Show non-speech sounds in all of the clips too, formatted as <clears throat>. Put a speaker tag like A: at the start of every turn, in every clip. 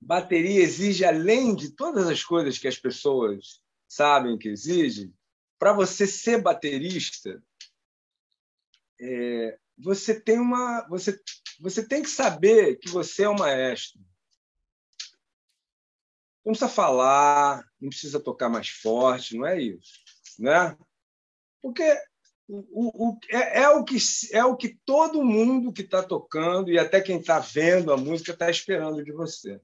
A: bateria exige, além de todas as coisas que as pessoas sabem que exige, para você ser baterista, é, você tem uma, você, você tem que saber que você é um maestro. Não precisa falar, não precisa tocar mais forte, não é isso, né? Porque o, o, é, é, o que, é o que todo mundo que está tocando e até quem está vendo a música está esperando de você.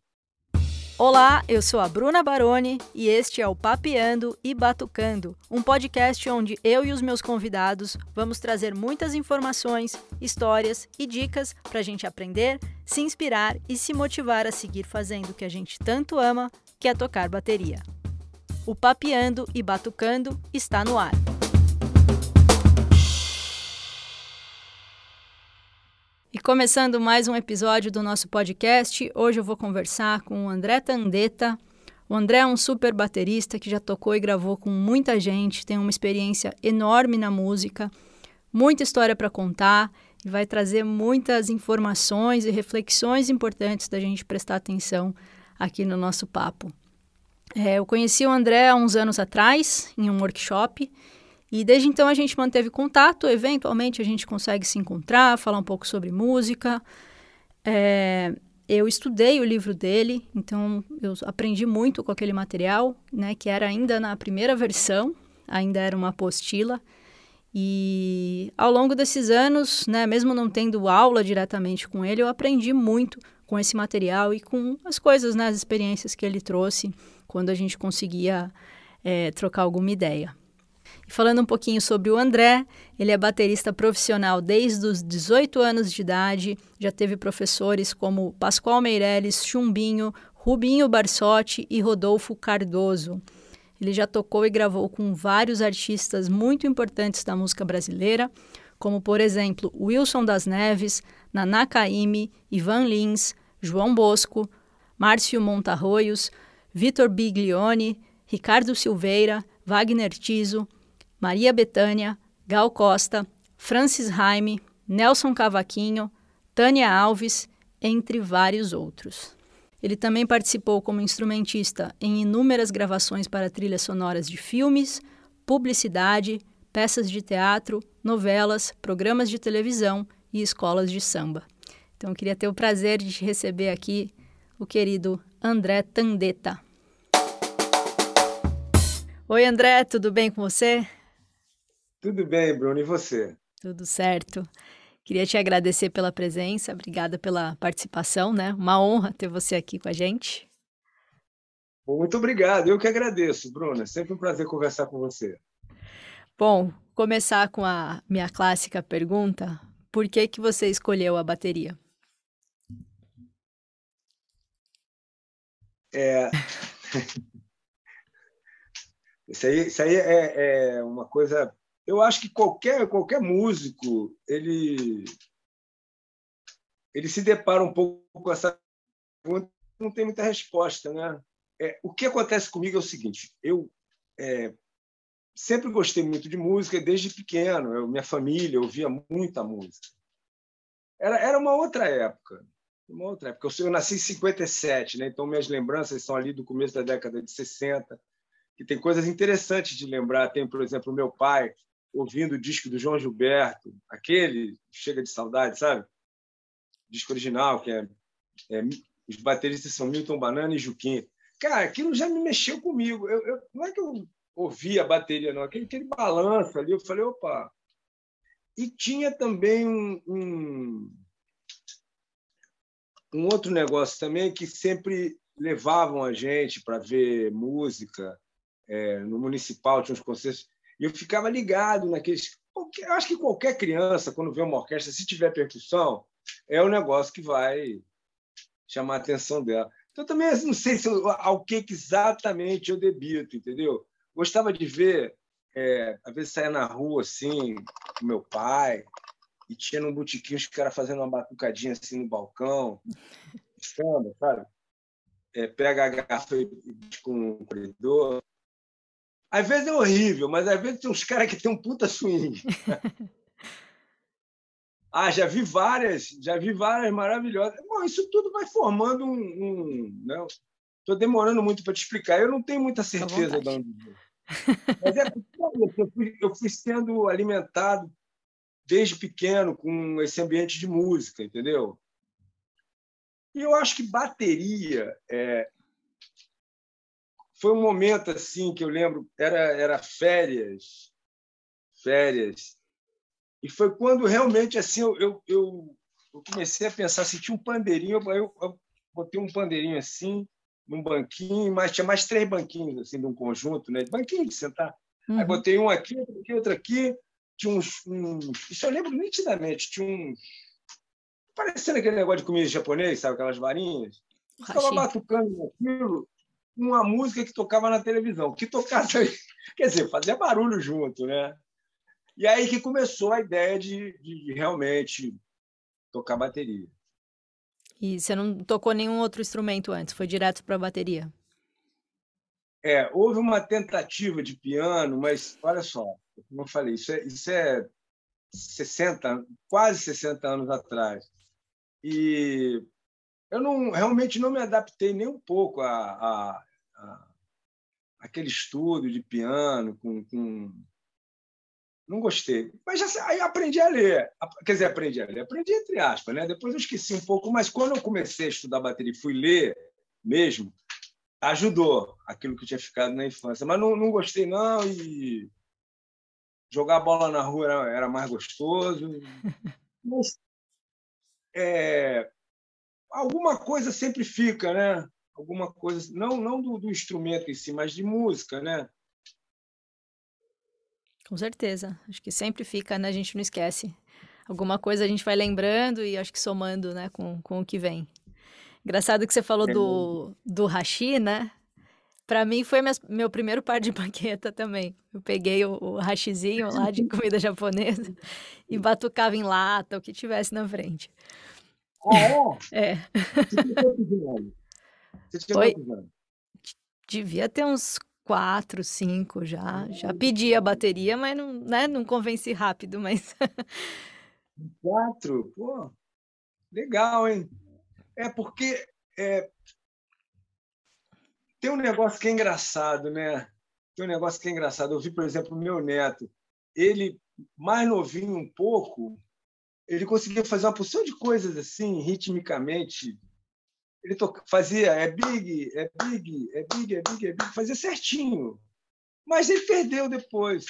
B: Olá, eu sou a Bruna Baroni e este é o Papeando e Batucando, um podcast onde eu e os meus convidados vamos trazer muitas informações, histórias e dicas para a gente aprender, se inspirar e se motivar a seguir fazendo o que a gente tanto ama, que é tocar bateria. O Papeando e Batucando está no ar. E começando mais um episódio do nosso podcast, hoje eu vou conversar com o André Tandeta. O André é um super baterista que já tocou e gravou com muita gente, tem uma experiência enorme na música, muita história para contar e vai trazer muitas informações e reflexões importantes da gente prestar atenção aqui no nosso papo. É, eu conheci o André há uns anos atrás, em um workshop, e desde então a gente manteve contato, eventualmente a gente consegue se encontrar, falar um pouco sobre música. É, eu estudei o livro dele, então eu aprendi muito com aquele material, né, que era ainda na primeira versão, ainda era uma apostila. E ao longo desses anos, né, mesmo não tendo aula diretamente com ele, eu aprendi muito com esse material e com as coisas, né, as experiências que ele trouxe quando a gente conseguia é, trocar alguma ideia. E falando um pouquinho sobre o André, ele é baterista profissional desde os 18 anos de idade, já teve professores como Pascoal Meirelles, Chumbinho, Rubinho Barsotti e Rodolfo Cardoso. Ele já tocou e gravou com vários artistas muito importantes da música brasileira, como, por exemplo, Wilson das Neves, Naná Caymmi, Ivan Lins, João Bosco, Márcio Montarroios, Vitor Biglione, Ricardo Silveira, Wagner Tiso, Maria Betânia, Gal Costa, Francis Raime, Nelson Cavaquinho, Tânia Alves, entre vários outros. Ele também participou como instrumentista em inúmeras gravações para trilhas sonoras de filmes, publicidade, peças de teatro, novelas, programas de televisão e escolas de samba. Então, eu queria ter o prazer de receber aqui o querido André Tandeta. Oi, André, tudo bem com você?
A: Tudo bem, Bruno, e você?
B: Tudo certo. Queria te agradecer pela presença, obrigada pela participação, né? Uma honra ter você aqui com a gente.
A: Muito obrigado, eu que agradeço, Bruna. Sempre um prazer conversar com você.
B: Bom, começar com a minha clássica pergunta: por que que você escolheu a bateria?
A: É... <laughs> isso aí, isso aí é, é uma coisa eu acho que qualquer qualquer músico ele ele se depara um pouco com essa pergunta, não tem muita resposta, né? É, o que acontece comigo é o seguinte: eu é, sempre gostei muito de música desde pequeno. Eu, minha família ouvia muita música. Era, era uma outra época. Uma outra época. Eu, eu nasci em 57, né? então minhas lembranças são ali do começo da década de 60, que tem coisas interessantes de lembrar. Tem, por exemplo, meu pai, ouvindo o disco do João Gilberto, aquele chega de saudade, sabe? Disco original, que é, é, os bateristas são Milton Banana e Juquinha. Cara, aquilo já me mexeu comigo. Eu, eu, não é que eu ouvi a bateria, não, aquele, aquele balanço ali, eu falei, opa. E tinha também um, um, um outro negócio também que sempre levavam a gente para ver música é, no municipal, tinha uns concertos e eu ficava ligado naqueles. Eu acho que qualquer criança, quando vê uma orquestra, se tiver percussão, é o um negócio que vai chamar a atenção dela. Então, também não sei se eu, ao que exatamente eu debito, entendeu? Gostava de ver, é, às vezes saia na rua assim, com meu pai, e tinha num botiquinho os caras fazendo uma batucadinha assim no balcão, <laughs> samba, sabe? É, pega a garrafa com o corredor, às vezes é horrível, mas às vezes tem uns caras que tem um puta swing. <laughs> Ah, já vi várias, já vi várias maravilhosas. Bom, isso tudo vai formando um. um né? Estou demorando muito para te explicar. Eu não tenho muita certeza de onde. Mas é porque eu fui, eu fui sendo alimentado desde pequeno com esse ambiente de música, entendeu? E eu acho que bateria é, foi um momento assim que eu lembro era era férias, férias e foi quando realmente assim eu, eu, eu, comecei a pensar se assim, tinha um pandeirinho, eu, eu botei um pandeirinho assim, num banquinho, mas tinha mais três banquinhos assim de um conjunto, né? Banquinho de sentar. Uhum. Aí botei um aqui, outro aqui, outro aqui. Tinha uns, uns, Isso eu lembro nitidamente. Tinha uns. Parecendo aquele negócio de comida japonês, sabe? Aquelas varinhas. Estava batucando aquilo, uma música que tocava na televisão. Que tocasse. <laughs> Quer dizer, fazia barulho junto, né? E aí que começou a ideia de, de realmente tocar bateria.
B: E você não tocou nenhum outro instrumento antes? Foi direto para a bateria?
A: É, houve uma tentativa de piano, mas olha só, como eu falei, isso é, isso é 60, quase 60 anos atrás. E eu não realmente não me adaptei nem um pouco a, a, a aquele estudo de piano com, com não gostei. Mas já, aí aprendi a ler. Quer dizer, aprendi a ler. Aprendi entre aspas, né? Depois eu esqueci um pouco, mas quando eu comecei a estudar bateria e fui ler mesmo, ajudou aquilo que tinha ficado na infância. Mas não, não gostei, não, e jogar bola na rua era, era mais gostoso. <laughs> Mas é, alguma coisa sempre fica, né? Alguma coisa, não, não do, do instrumento em si, mas de música, né?
B: Com certeza. Acho que sempre fica, né? A gente não esquece. Alguma coisa a gente vai lembrando e acho que somando, né, com, com o que vem. Engraçado que você falou do, do hashi, né? Para mim foi minha, meu primeiro par de <laughs> baqueta também. Eu peguei o, o hashizinho lá de <laughs> comida japonesa e batucava em lata, o que tivesse na frente.
A: Ah,
B: é?
A: Você tinha Oi? quantos anos?
B: Devia ter uns quatro, cinco já. Já pedi a bateria, mas não, né, não convenci rápido, mas.
A: quatro? Pô, legal, hein? É porque é, tem um negócio que é engraçado, né? Tem um negócio que é engraçado. Eu vi, por exemplo, o meu neto. Ele, mais novinho um pouco, ele conseguia fazer uma porção de coisas assim, ritmicamente, ele fazia é big, é big, é big, é big, é big, fazia certinho. Mas ele perdeu depois.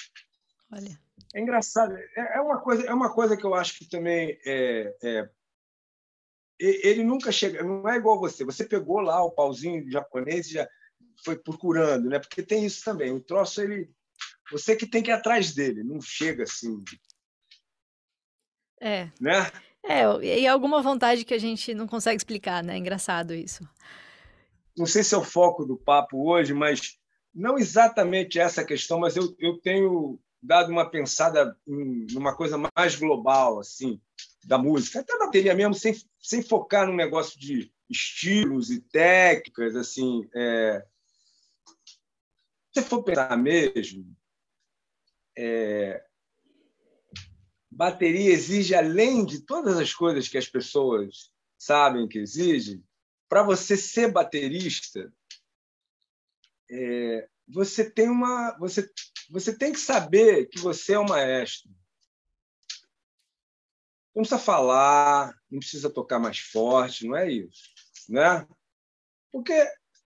B: Olha.
A: É engraçado. É, é uma coisa, é uma coisa que eu acho que também é, é, ele nunca chega, não é igual você. Você pegou lá o pauzinho japonês e já foi procurando, né? Porque tem isso também. O troço ele, você que tem que ir atrás dele, não chega assim.
B: É.
A: Né?
B: É, e alguma vontade que a gente não consegue explicar, né? É engraçado isso.
A: Não sei se é o foco do papo hoje, mas não exatamente essa questão, mas eu, eu tenho dado uma pensada em uma coisa mais global, assim, da música, até bateria mesmo, sem, sem focar num negócio de estilos e técnicas, assim. É... Se for pensar mesmo, é bateria exige, além de todas as coisas que as pessoas sabem que exige, para você ser baterista, é, você tem uma, você, você tem que saber que você é um maestro. Não precisa falar, não precisa tocar mais forte, não é isso, né? Porque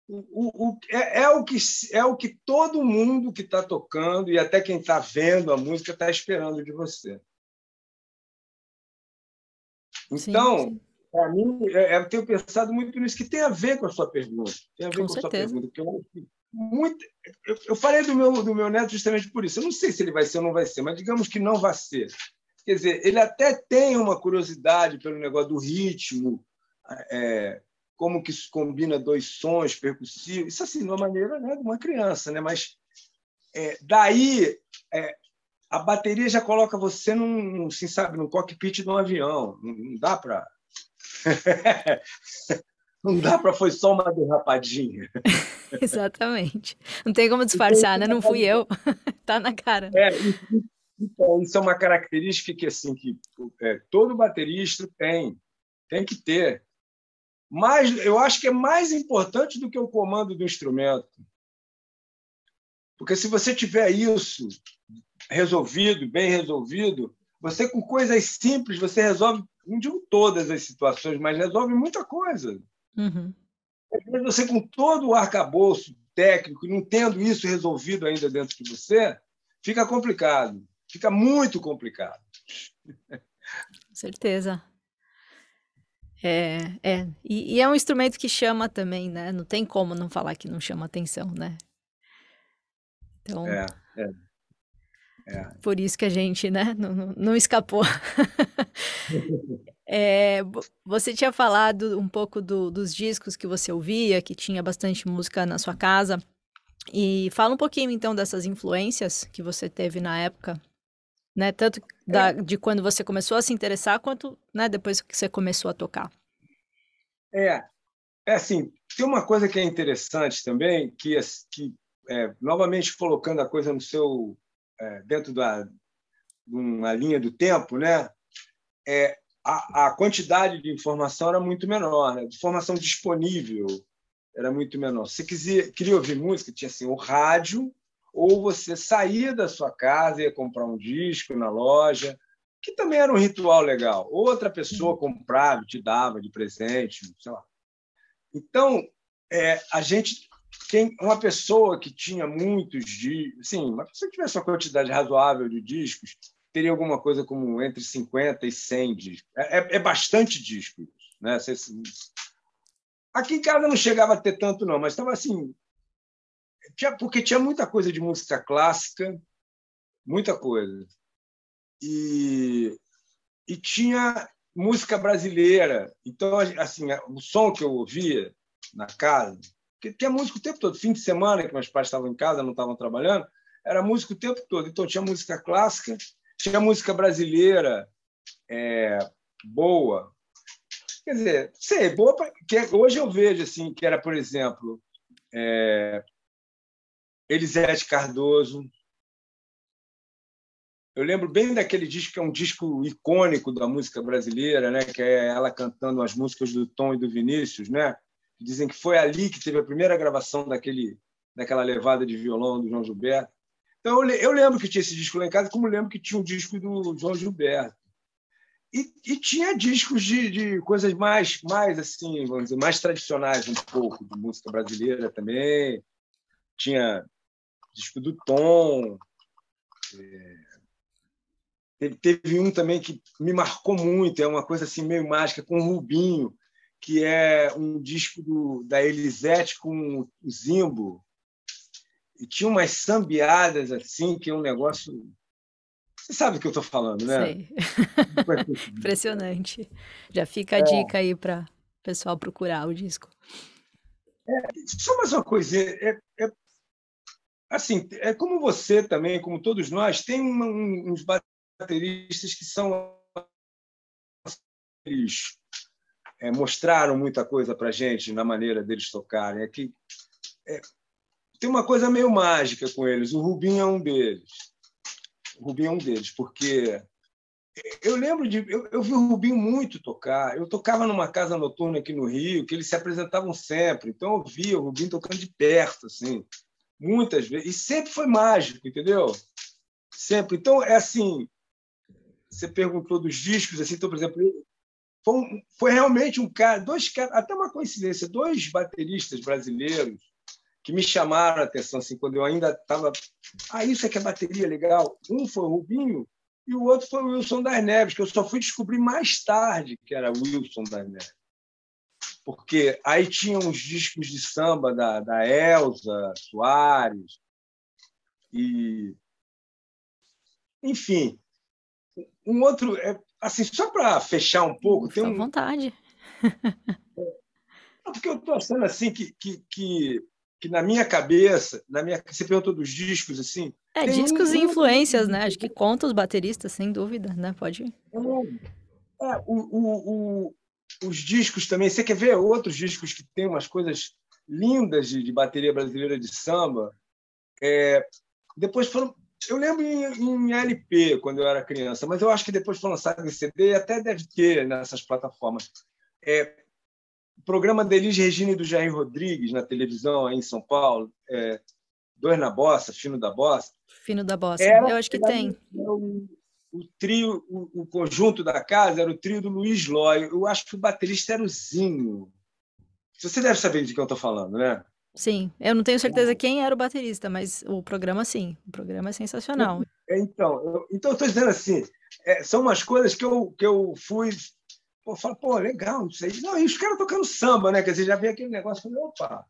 A: o, o, é, é, o que, é o que todo mundo que está tocando e até quem está vendo a música está esperando de você. Então, para mim, é, é, eu tenho pensado muito nisso, que tem a ver com a sua pergunta. Tem a ver com, com a sua pergunta. Porque eu, muito, eu, eu falei do meu, do meu neto justamente por isso. Eu não sei se ele vai ser ou não vai ser, mas digamos que não vai ser. Quer dizer, ele até tem uma curiosidade pelo negócio do ritmo, é, como que isso combina dois sons percussivos. Isso assim, de uma maneira né, de uma criança, né? Mas é, daí é, a bateria já coloca você num, assim, sabe, num cockpit de um avião. Não, dá para. não dá para <laughs> foi só uma derrapadinha. <laughs>
B: Exatamente. Não tem como disfarçar, né? Não fui eu. <laughs> tá na cara.
A: É, Então, isso é uma característica que assim que é, todo baterista tem, tem que ter. Mas eu acho que é mais importante do que o comando do instrumento. Porque se você tiver isso resolvido, bem resolvido, você com coisas simples, você resolve, não digo todas as situações, mas resolve muita coisa. Uhum. Você com todo o arcabouço técnico, não tendo isso resolvido ainda dentro de você, fica complicado. Fica muito complicado.
B: Com certeza. É, é. E, e, é um instrumento que chama também, né? Não tem como não falar que não chama atenção, né? Então, é, é. É. Por isso que a gente, né, não, não escapou. <laughs> é, você tinha falado um pouco do, dos discos que você ouvia, que tinha bastante música na sua casa. E fala um pouquinho, então, dessas influências que você teve na época, né? Tanto da, é. de quando você começou a se interessar, quanto né, depois que você começou a tocar.
A: É, é assim, tem uma coisa que é interessante também, que, que é, novamente colocando a coisa no seu é, dentro da de uma linha do tempo, né? É, a, a quantidade de informação era muito menor, né? de informação disponível era muito menor. Se quiser, queria ouvir música, tinha assim, o rádio, ou você saía da sua casa e ia comprar um disco na loja, que também era um ritual legal. Outra pessoa comprava, te dava de presente, sei lá. Então, é, a gente quem, uma pessoa que tinha muitos discos, sim, uma pessoa que tivesse uma quantidade razoável de discos, teria alguma coisa como entre 50 e 100 discos. É, é, é bastante discos. Né? Aqui em casa não chegava a ter tanto, não, mas estava assim. Tinha, porque tinha muita coisa de música clássica, muita coisa. E, e tinha música brasileira. Então, assim, o som que eu ouvia na casa porque tinha música o tempo todo. Fim de semana, que meus pais estavam em casa, não estavam trabalhando, era música o tempo todo. Então tinha música clássica, tinha música brasileira é, boa. Quer dizer, sei, boa pra, que hoje eu vejo assim que era, por exemplo, é, Elisete Cardoso. Eu lembro bem daquele disco que é um disco icônico da música brasileira, né? Que é ela cantando as músicas do Tom e do Vinícius, né? Dizem que foi ali que teve a primeira gravação daquele, daquela levada de violão do João Gilberto. Então, eu, eu lembro que tinha esse disco lá em casa, como lembro que tinha um disco do João Gilberto. E, e, tinha discos de, de, coisas mais, mais assim, vamos dizer, mais tradicionais um pouco de música brasileira também. Tinha disco do Tom. É... Teve, um também que me marcou muito, é uma coisa assim meio mágica com o Rubinho, que é um disco do, da Elisete com o Zimbo. E tinha umas sambiadas assim, que é um negócio. Você sabe do que eu estou falando, né?
B: Sei. <laughs> Impressionante. Já fica a é. dica aí para o pessoal procurar o disco.
A: É, só mais uma coisa. É, é, assim, é como você também, como todos nós, tem uns bateristas que são é, mostraram muita coisa para gente na maneira deles tocarem. É que é, tem uma coisa meio mágica com eles. O Rubinho é um deles. O Rubinho é um deles, porque eu lembro de. Eu, eu, vi o Rubinho muito tocar. Eu tocava numa casa noturna aqui no Rio, que eles se apresentavam sempre. Então eu via o Rubinho tocando de perto, assim, muitas vezes. E sempre foi mágico, entendeu? Sempre. Então, é assim. Você perguntou dos discos, assim, então, por exemplo, foi, um, foi realmente um cara, dois até uma coincidência, dois bateristas brasileiros que me chamaram a atenção assim, quando eu ainda estava. Ah, isso é que é bateria legal. Um foi o Rubinho e o outro foi o Wilson das Neves, que eu só fui descobrir mais tarde que era Wilson das Neves. Porque aí tinha uns discos de samba da, da Elza Soares. E. Enfim. Um outro. Assim, só para fechar um pouco,
B: tem um. vontade. <laughs>
A: Porque eu estou achando assim que, que, que, que, na minha cabeça, na minha, você perguntou dos discos assim.
B: É, discos um... e influências, né? Acho que conta os bateristas, sem dúvida, né? Pode.
A: É, é o, o, o, os discos também. Você quer ver outros discos que tem umas coisas lindas de, de bateria brasileira de samba? É, depois foram eu lembro em, em, LP quando eu era criança, mas eu acho que depois foi lançado em CD, até deve ter nessas plataformas. É, o programa da Elis Regina e do Jair Rodrigues na televisão aí em São Paulo, é, Dois na Bossa, Fino da Bossa.
B: Fino da Bossa, era, eu acho que tem.
A: O, o, trio, o, o, conjunto da casa era o trio do Luiz Lói. Eu acho que o baterista era o Zinho. Você deve saber de quem eu estou falando, né?
B: Sim, eu não tenho certeza quem era o baterista, mas o programa sim, o programa é sensacional.
A: Então, eu, então estou dizendo assim, é, são umas coisas que eu, que eu fui, pô, falo, pô, legal, não sei. Não, e os caras tocando samba, né? Quer dizer, já vi aquele negócio, falei, opa,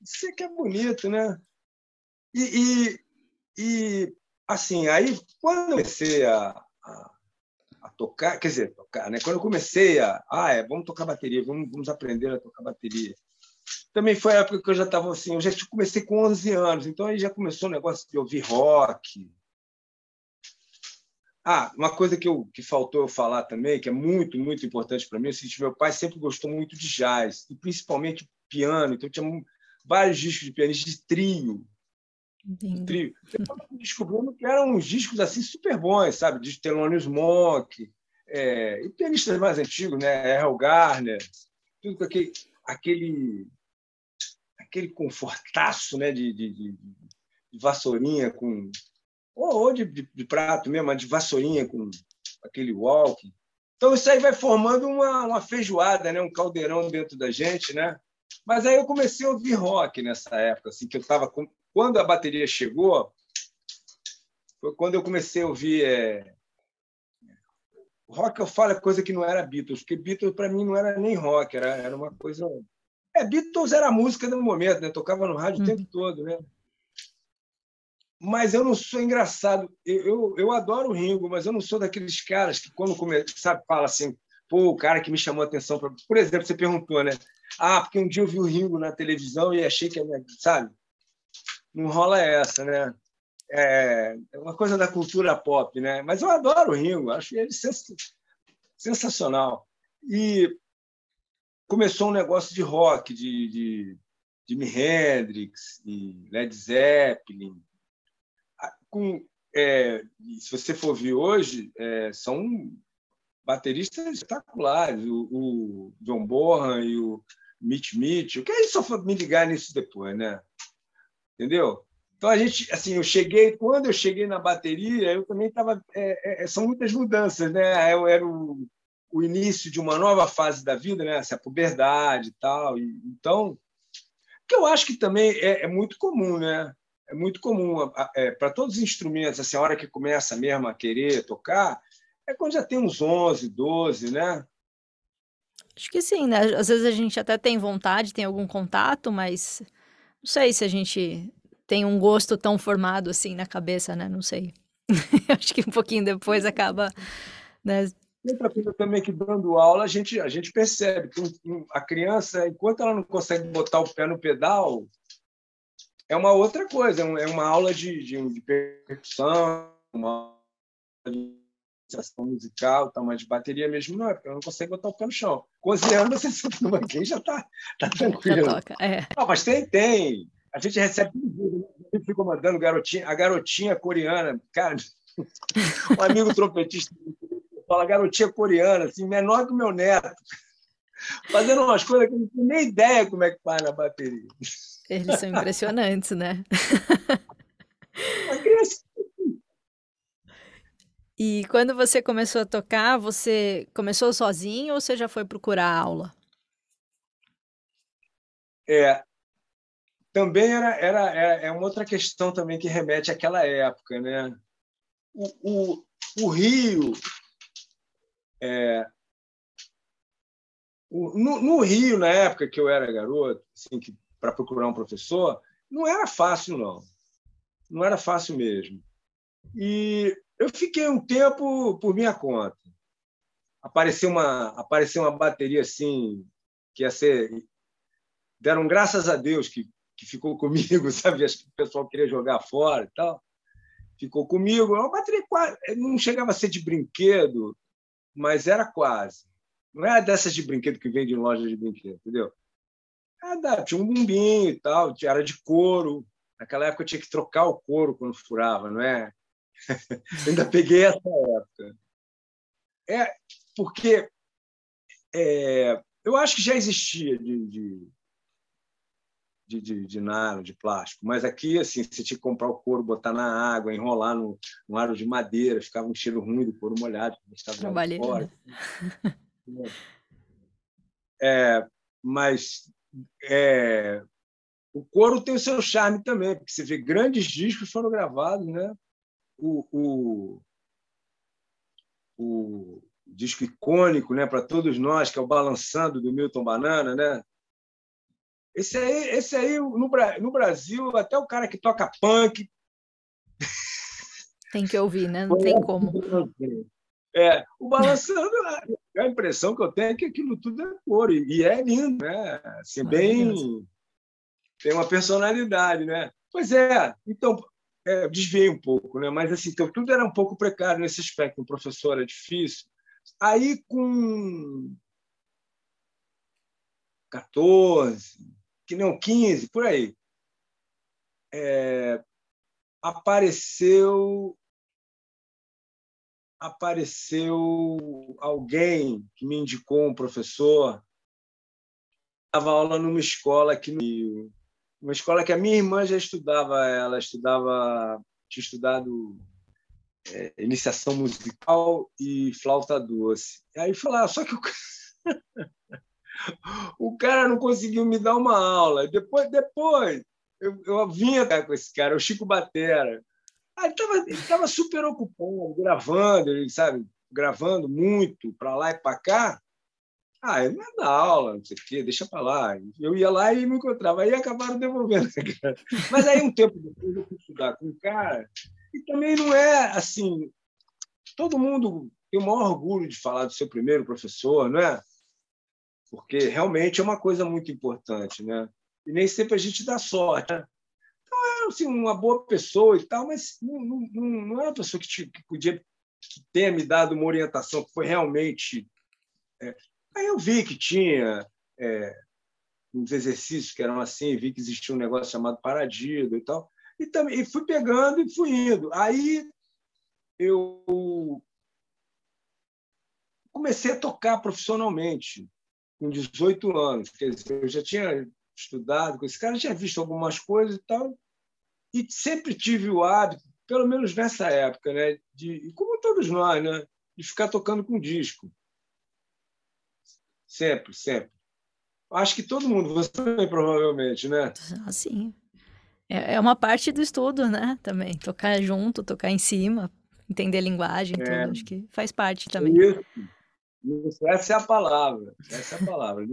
A: isso aqui é bonito, né? E, e, e assim, aí quando eu comecei a, a, a, tocar, quer dizer, tocar, né? Quando eu comecei a, ah, é, vamos tocar bateria, vamos, vamos aprender a tocar bateria também foi a época que eu já estava assim, eu já comecei com 11 anos, então aí já começou o negócio de ouvir rock. Ah, uma coisa que, eu, que faltou eu falar também, que é muito, muito importante para mim, é o seguinte, meu pai sempre gostou muito de jazz, e principalmente piano, então tinha vários discos de pianista de trio. Entendi. Trio. Descobrimos que eram uns discos assim super bons, sabe? De Thelonious Monk, é, e pianistas mais antigos, né? Errol Garner, tudo com aquele, aquele aquele confortaço né, de, de, de, de vassourinha com. Ou, ou de, de, prato mesmo, mas de vassourinha com aquele walk. Então, isso aí vai formando uma, uma feijoada, né? um caldeirão dentro da gente. Né? Mas aí eu comecei a ouvir rock nessa época, assim, que eu estava. Com... Quando a bateria chegou, foi quando eu comecei a ouvir. É... Rock eu falo é coisa que não era Beatles, porque Beatles para mim não era nem rock, era, era uma coisa é, Beatles era a música do momento, né? Tocava no rádio hum. o tempo todo, né? Mas eu não sou engraçado. Eu, eu, eu, adoro o Ringo, mas eu não sou daqueles caras que, quando começa, sabe, fala assim, pô, o cara que me chamou a atenção. Pra... Por exemplo, você perguntou, né? Ah, porque um dia eu vi o Ringo na televisão e achei que a minha. Sabe? Não rola essa, né? É, é uma coisa da cultura pop, né? Mas eu adoro o Ringo, acho ele sensacional. E começou um negócio de rock, de, de Jimi Hendrix, de Led Zeppelin. Com, é, se você for ver hoje, é, são bateristas espetaculares, o, o John Bonham e o Mitch Mitchell, que aí só me ligar nisso depois, né? Entendeu? Então a gente, assim, eu cheguei quando eu cheguei na bateria, eu também estava, é, é, são muitas mudanças, né? Eu era o o início de uma nova fase da vida, né? Essa puberdade e tal. E, então, que eu acho que também é, é muito comum, né? É muito comum é, para todos os instrumentos, assim, a hora que começa mesmo a querer tocar, é quando já tem uns 11, 12, né?
B: Acho que sim, né? Às vezes a gente até tem vontade, tem algum contato, mas não sei se a gente tem um gosto tão formado assim na cabeça, né? Não sei. <laughs> Acho que um pouquinho depois acaba né,
A: outra coisa também que dando aula a gente, a gente percebe que a criança, enquanto ela não consegue botar o pé no pedal, é uma outra coisa, é, é uma aula de, de, de percussão, uma aula de iniciação musical, tá, mas de bateria mesmo não é, porque ela não consegue botar o pé no chão. Com 11 anos você senta no banquinho já está tá tranquilo. Já toca, é. Não, mas tem, tem. A gente recebe gente fica mandando garotinha, a garotinha coreana, cara, <laughs> um amigo trompetista fala garotinha coreana, assim, menor que o meu neto, fazendo umas coisas que eu não tenho nem ideia como é que faz na bateria.
B: Eles são impressionantes, né? E quando você começou a tocar, você começou sozinho ou você já foi procurar aula?
A: É, também era, era, é, é uma outra questão também que remete àquela época, né? O, o, o Rio é, no, no, Rio, na época que eu era garoto, assim, para procurar um professor, não era fácil, não. Não era fácil mesmo. E eu fiquei um tempo por minha conta. Apareceu uma, apareceu uma bateria assim, que ia ser. Deram graças a Deus que, que ficou <laughs> comigo, sabe? Acho que o pessoal queria jogar fora e tal. Ficou comigo. Uma bateria quase, não chegava a ser de brinquedo, mas era quase. Não era dessas de brinquedo que vende em loja de brinquedo, entendeu? Era, tinha um bumbinho e tal, era de couro. Naquela época eu tinha que trocar o couro quando furava, não é? <laughs> ainda peguei essa época. É, porque é, eu acho que já existia de, de, de, de, de nano, de plástico, mas aqui assim, você tinha que comprar o couro, botar na água, enrolar no, no aro de madeira, ficava um cheiro ruim do couro molhado.
B: Trabalhei. Fora. <laughs>
A: É, mas é, o couro tem o seu charme também, porque você vê grandes discos foram gravados, né? O, o, o disco icônico, né, para todos nós, que é o Balançando do Milton Banana, né? Esse aí, esse aí no, no Brasil, até o cara que toca punk
B: tem que ouvir, né? Não tem como.
A: É, o balançando, <laughs> a impressão que eu tenho é que aquilo tudo é couro e é lindo, né? Assim, bem tem uma personalidade, né? Pois é. Então, é, desviei um pouco, né? Mas assim, então, tudo era um pouco precário nesse aspecto. Um professor era difícil. Aí com 14, que não 15, por aí, é, apareceu apareceu alguém que me indicou um professor. Dava aula numa escola aqui no Rio. Uma escola que a minha irmã já estudava. Ela estudava tinha estudado é, iniciação musical e flauta doce. Aí falar ah, só que o <laughs> o cara não conseguiu me dar uma aula. Depois, depois eu, eu vinha com esse cara, o Chico Batera. Aí ele estava super ocupado, gravando, ele sabe, gravando muito para lá e para cá. Ah, ele não dá aula, não sei o quê, deixa para lá. Eu ia lá e me encontrava. Aí acabaram devolvendo. Mas aí, um tempo depois, eu fui estudar com o cara. E também não é assim. Todo mundo tem o maior orgulho de falar do seu primeiro professor, não é? Porque realmente é uma coisa muito importante, né? E nem sempre a gente dá sorte. Né? Então, é assim, uma boa pessoa e tal, mas não, não, não é uma pessoa que, te, que podia que me dado uma orientação que foi realmente. É... Aí eu vi que tinha é, uns exercícios que eram assim, vi que existia um negócio chamado paradido e tal, e também e fui pegando e fui indo. Aí eu comecei a tocar profissionalmente com 18 anos. Quer dizer, eu já tinha estudado com esse cara, tinha visto algumas coisas e tal, e sempre tive o hábito, pelo menos nessa época, né, de, como todos nós, né, de ficar tocando com disco. Sempre, sempre. Acho que todo mundo, você também provavelmente, né?
B: Ah, sim. É, é uma parte do estudo, né? Também. Tocar junto, tocar em cima, entender a linguagem, é. tudo. Acho que faz parte também.
A: Isso. Isso, essa é a palavra. Essa é a palavra.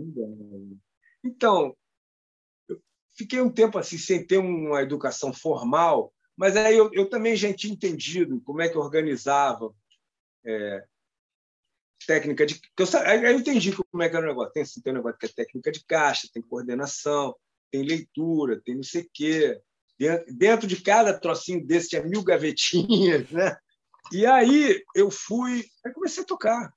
A: Então, eu fiquei um tempo assim sem ter uma educação formal, mas aí eu, eu também já tinha entendido como é que organizava é, técnica de. Eu, aí eu entendi como é que era o negócio. Tem, assim, tem um negócio que é técnica de caixa, tem coordenação, tem leitura, tem não sei o quê. Dentro, dentro de cada trocinho desse tinha mil gavetinhas, né? E aí eu fui, aí comecei a tocar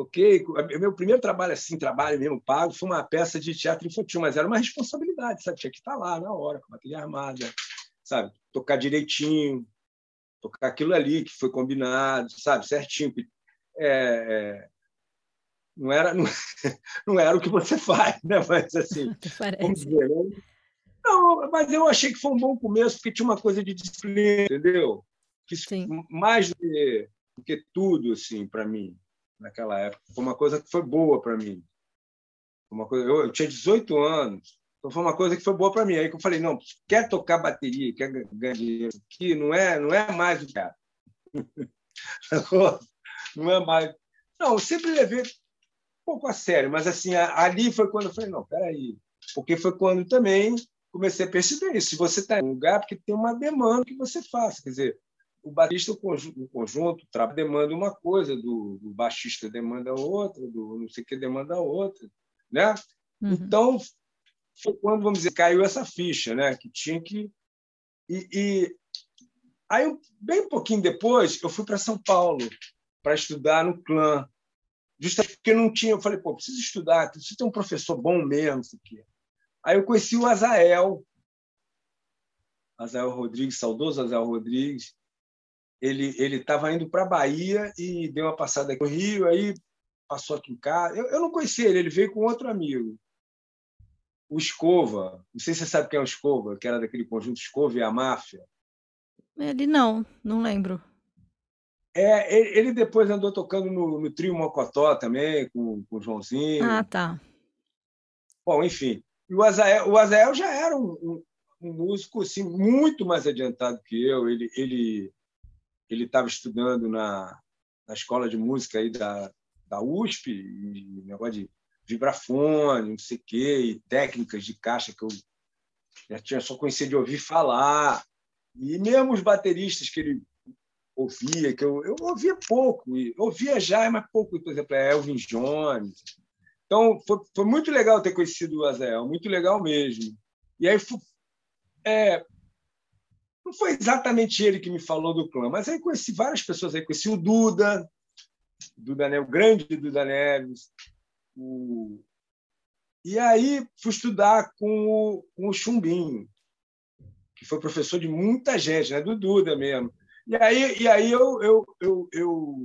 A: toquei. Meu primeiro trabalho, assim, trabalho mesmo pago, foi uma peça de teatro infantil, mas era uma responsabilidade, sabe? Tinha que estar lá na hora, com a bateria armada, sabe? Tocar direitinho, tocar aquilo ali que foi combinado, sabe? Certinho. É, é, não era não, <laughs> não, era o que você faz, né? Mas assim, <laughs> dizer, né? não, mas eu achei que foi um bom começo porque tinha uma coisa de disciplina, entendeu? Que Sim. mais do que, do que tudo assim para mim naquela época. Foi uma coisa que foi boa para mim. Uma coisa, eu, eu, tinha 18 anos, então foi uma coisa que foi boa para mim. Aí que eu falei, não, quer tocar bateria, quer ganhar dinheiro aqui, não é, não é mais o que é. <laughs> não é mais. Não, eu sempre levei um pouco a sério, mas assim, ali foi quando eu falei, não, peraí. Porque foi quando também comecei a perceber isso. Se você está em um lugar, porque tem uma demanda que você faça. Quer dizer, o baterista, o conjunto, o demanda uma coisa, do, do, baixista demanda outra, do não sei o que demanda outra, né? Uhum. Então, foi quando, vamos dizer, caiu essa ficha, né? Que tinha que... E, e... aí, bem pouquinho depois, eu fui para São Paulo para estudar no clã, justamente porque não tinha... Eu falei, pô, preciso estudar, preciso ter um professor bom mesmo, isso aqui. Aí eu conheci o Azael, Azael Rodrigues, saudoso Azael Rodrigues, ele ele estava indo para a Bahia e deu uma passada aqui no Rio, aí passou aqui em casa. Eu, eu não conhecia ele, ele veio com outro amigo, o Escova. Não sei se você sabe quem é o Escova, que era daquele conjunto Escova e a Máfia.
B: Ele não, não lembro.
A: É, ele, ele depois andou tocando no, no trio Mocotó também, com, com o Joãozinho.
B: Ah, tá.
A: Bom, enfim. E o Azael, o Azael já era um, um, um músico assim, muito mais adiantado que eu. Ele ele ele estava estudando na, na escola de música aí da, da USP, e negócio de vibrafone, não sei o quê, e técnicas de caixa que eu já tinha só conhecido de ouvir falar. E mesmo os bateristas que ele ouvia, que eu, eu ouvia pouco, e ouvia já, mas pouco, por exemplo, é Elvin Jones. Então, foi, foi muito legal ter conhecido o Azael, muito legal mesmo. E aí, é, não foi exatamente ele que me falou do clã, mas aí conheci várias pessoas, aí conheci o Duda, Duda Neves, o grande Duda Neves, o... e aí fui estudar com o, com o Chumbinho, que foi professor de muita gente, né? do Duda mesmo. E aí, e aí eu, eu, eu, eu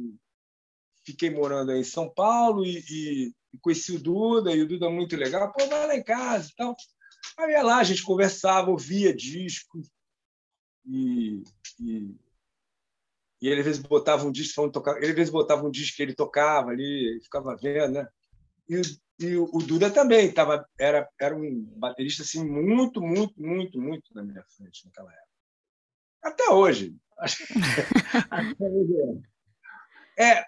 A: fiquei morando em São Paulo e, e, conheci o Duda, e o Duda é muito legal. Pô, vai lá em casa e tal. Aí ia lá, a gente conversava, ouvia discos. E, e, e ele às vezes botava um disco, falando, tocar, ele às vezes botava um disco que ele tocava ali, ficava vendo, né? E, e o, Duda também tava, era, era um baterista assim, muito, muito, muito, muito na minha frente naquela época. Até hoje. <laughs> é,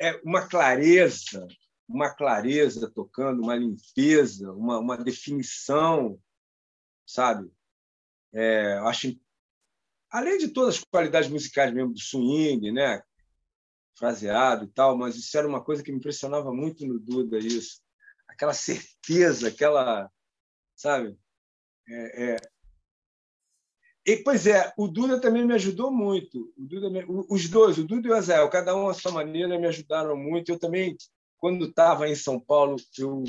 A: é uma clareza, uma clareza tocando, uma limpeza, uma, uma definição, sabe? É, acho, além de todas as qualidades musicais mesmo do swing, né? fraseado e tal, mas isso era uma coisa que me impressionava muito no Duda, isso. Aquela certeza, aquela, sabe? É, é, e, pois é, o Duda também me ajudou muito. O Duda, os dois, o Duda e o Azael, cada um à sua maneira, me ajudaram muito. Eu também, quando estava em São Paulo, eu,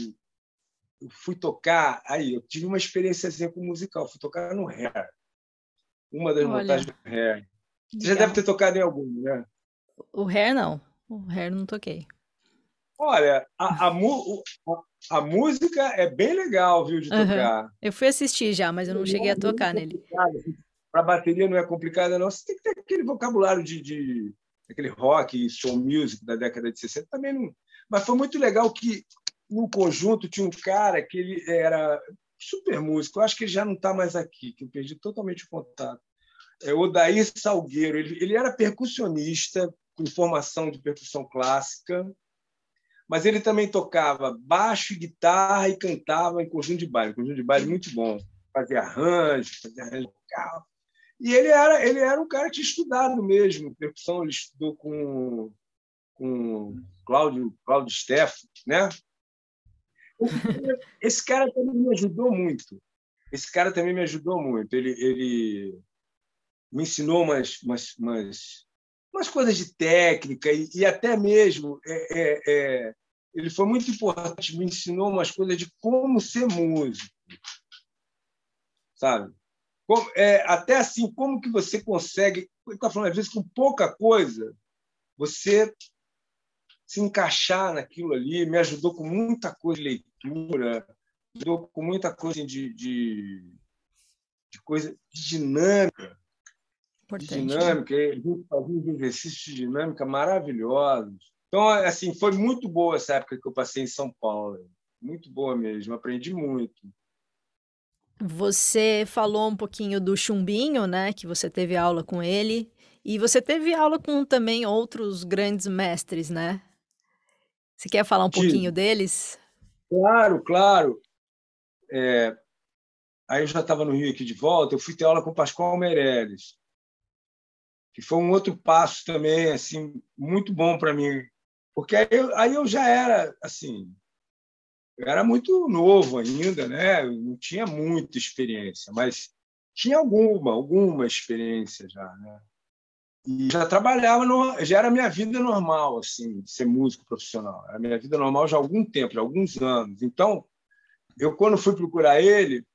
A: eu, fui tocar. Aí, eu tive uma experiência com musical. Fui tocar no Hair. Uma das Olha, montagens do Hair. Você já deve ter tocado em algum, né?
B: O Hair, não. O Hair não toquei.
A: Olha, a, a, a, a, música é bem legal, viu, de tocar. Uhum.
B: Eu fui assistir já, mas eu não cheguei a tocar nele
A: para bateria não é complicada, não. Você tem que ter aquele vocabulário de, de aquele rock, soul music da década de 60 também não. Mas foi muito legal que no conjunto tinha um cara que ele era super músico. Eu acho que ele já não está mais aqui, que eu perdi totalmente o contato. É o Daí Salgueiro. Ele, ele era percussionista com formação de percussão clássica, mas ele também tocava baixo e guitarra e cantava em conjunto de baile. Conjunto de baile muito bom. Fazia arranjo, fazia arranjo vocal. E ele era, ele era um cara que tinha estudado mesmo percussão, ele estudou com, com Cláudio, Cláudio Steff, né? <laughs> Esse cara também me ajudou muito. Esse cara também me ajudou muito. Ele, ele me ensinou umas, umas, umas, umas coisas de técnica e, e até mesmo é, é, é, ele foi muito importante. Me ensinou umas coisas de como ser músico, sabe? é, até assim, como que você consegue, está falando às vezes com pouca coisa, você se encaixar naquilo ali, me ajudou com muita coisa de leitura, ajudou com muita coisa de, de, de coisa de dinâmica, de né? dinâmica, gente fazia uns exercícios de dinâmica maravilhosos. Então, assim, foi muito boa essa época que eu passei em São Paulo, muito boa mesmo, aprendi muito.
B: Você falou um pouquinho do Chumbinho, né? Que você teve aula com ele. E você teve aula com também outros grandes mestres, né? Você quer falar um pouquinho deles?
A: Claro, claro. É, aí eu já estava no Rio aqui de volta, eu fui ter aula com o Pascoal Meirelles, que foi um outro passo também, assim, muito bom para mim. Porque aí eu, aí eu já era, assim, eu era muito novo ainda, né? Eu não tinha muita experiência, mas tinha alguma, alguma experiência já, né? E já trabalhava, no, já era minha vida normal, assim, ser músico profissional. Era minha vida normal já há algum tempo, já há alguns anos. Então, eu quando fui procurar ele,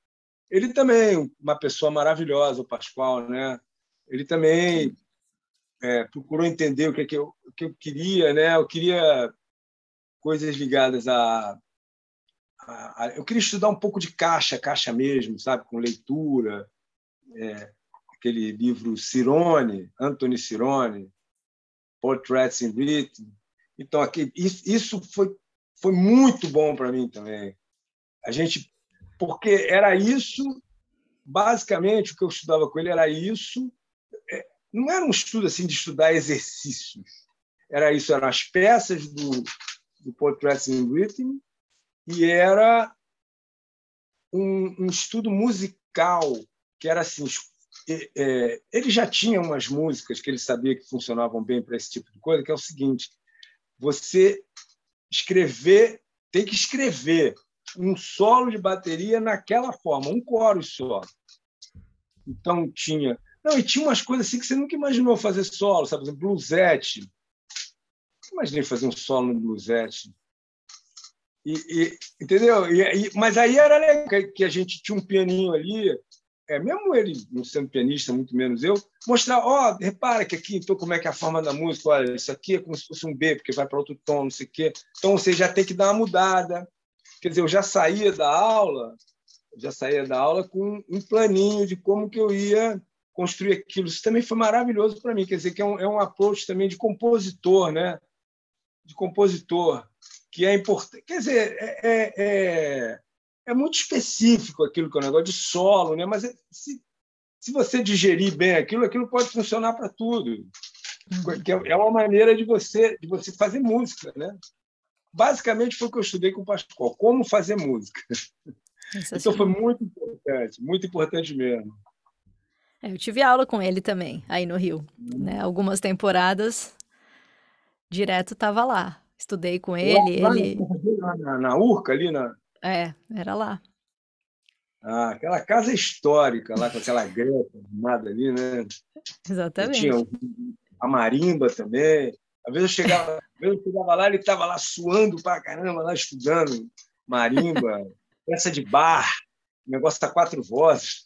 A: ele também uma pessoa maravilhosa, o Pascoal, né? Ele também é, procurou entender o que, é que, eu, o que eu queria, né? Eu queria coisas ligadas a, a, a, eu queria estudar um pouco de caixa, caixa mesmo, sabe, com leitura, é, aquele livro Cirone, Anthony Cirone, Portraits in Rhythm. Então, aqui, isso, foi foi muito bom para mim também. A gente, porque era isso, basicamente o que eu estudava com ele era isso. É, não era um estudo assim de estudar exercícios. Era isso, eram as peças do, do Portraits in Rhythm e era um, um estudo musical que era assim é, ele já tinha umas músicas que ele sabia que funcionavam bem para esse tipo de coisa, que é o seguinte: você escrever, tem que escrever um solo de bateria naquela forma, um coro só. Então tinha. Não, e tinha umas coisas assim que você nunca imaginou fazer solo, sabe? Bluesette. Imaginei fazer um solo no bluesette. E, e, entendeu? E, mas aí era legal que a gente tinha um pianinho ali, é, mesmo ele não sendo pianista, muito menos eu, mostrar, ó, oh, repara que aqui, então, como é que é a forma da música, olha, isso aqui é como se fosse um B, porque vai para outro tom, não sei o quê. Então, você já tem que dar uma mudada. Quer dizer, eu já saía da aula, já saía da aula com um planinho de como que eu ia construir aquilo. Isso também foi maravilhoso para mim, quer dizer, que é um, é um approach também de compositor, né? De compositor, que é importante. Quer dizer, é, é, é é muito específico aquilo que é um negócio de solo, né? mas é, se, se você digerir bem aquilo, aquilo pode funcionar para tudo. Uhum. É uma maneira de você, de você fazer música. Né? Basicamente foi o que eu estudei com o Pascoal, como fazer música. Então foi muito importante, muito importante mesmo.
B: É, eu tive aula com ele também, aí no Rio. Né? Algumas temporadas, direto estava lá. Estudei com ele. Lá, ele...
A: Na, na, na Urca, ali na,
B: é, era lá.
A: Ah, aquela casa histórica lá com aquela greta armada ali, né?
B: Exatamente.
A: E tinha a marimba também. Às vezes eu chegava, <laughs> às vezes eu chegava lá, ele estava lá suando pra caramba, lá estudando marimba, <laughs> peça de bar, negócio a quatro vozes.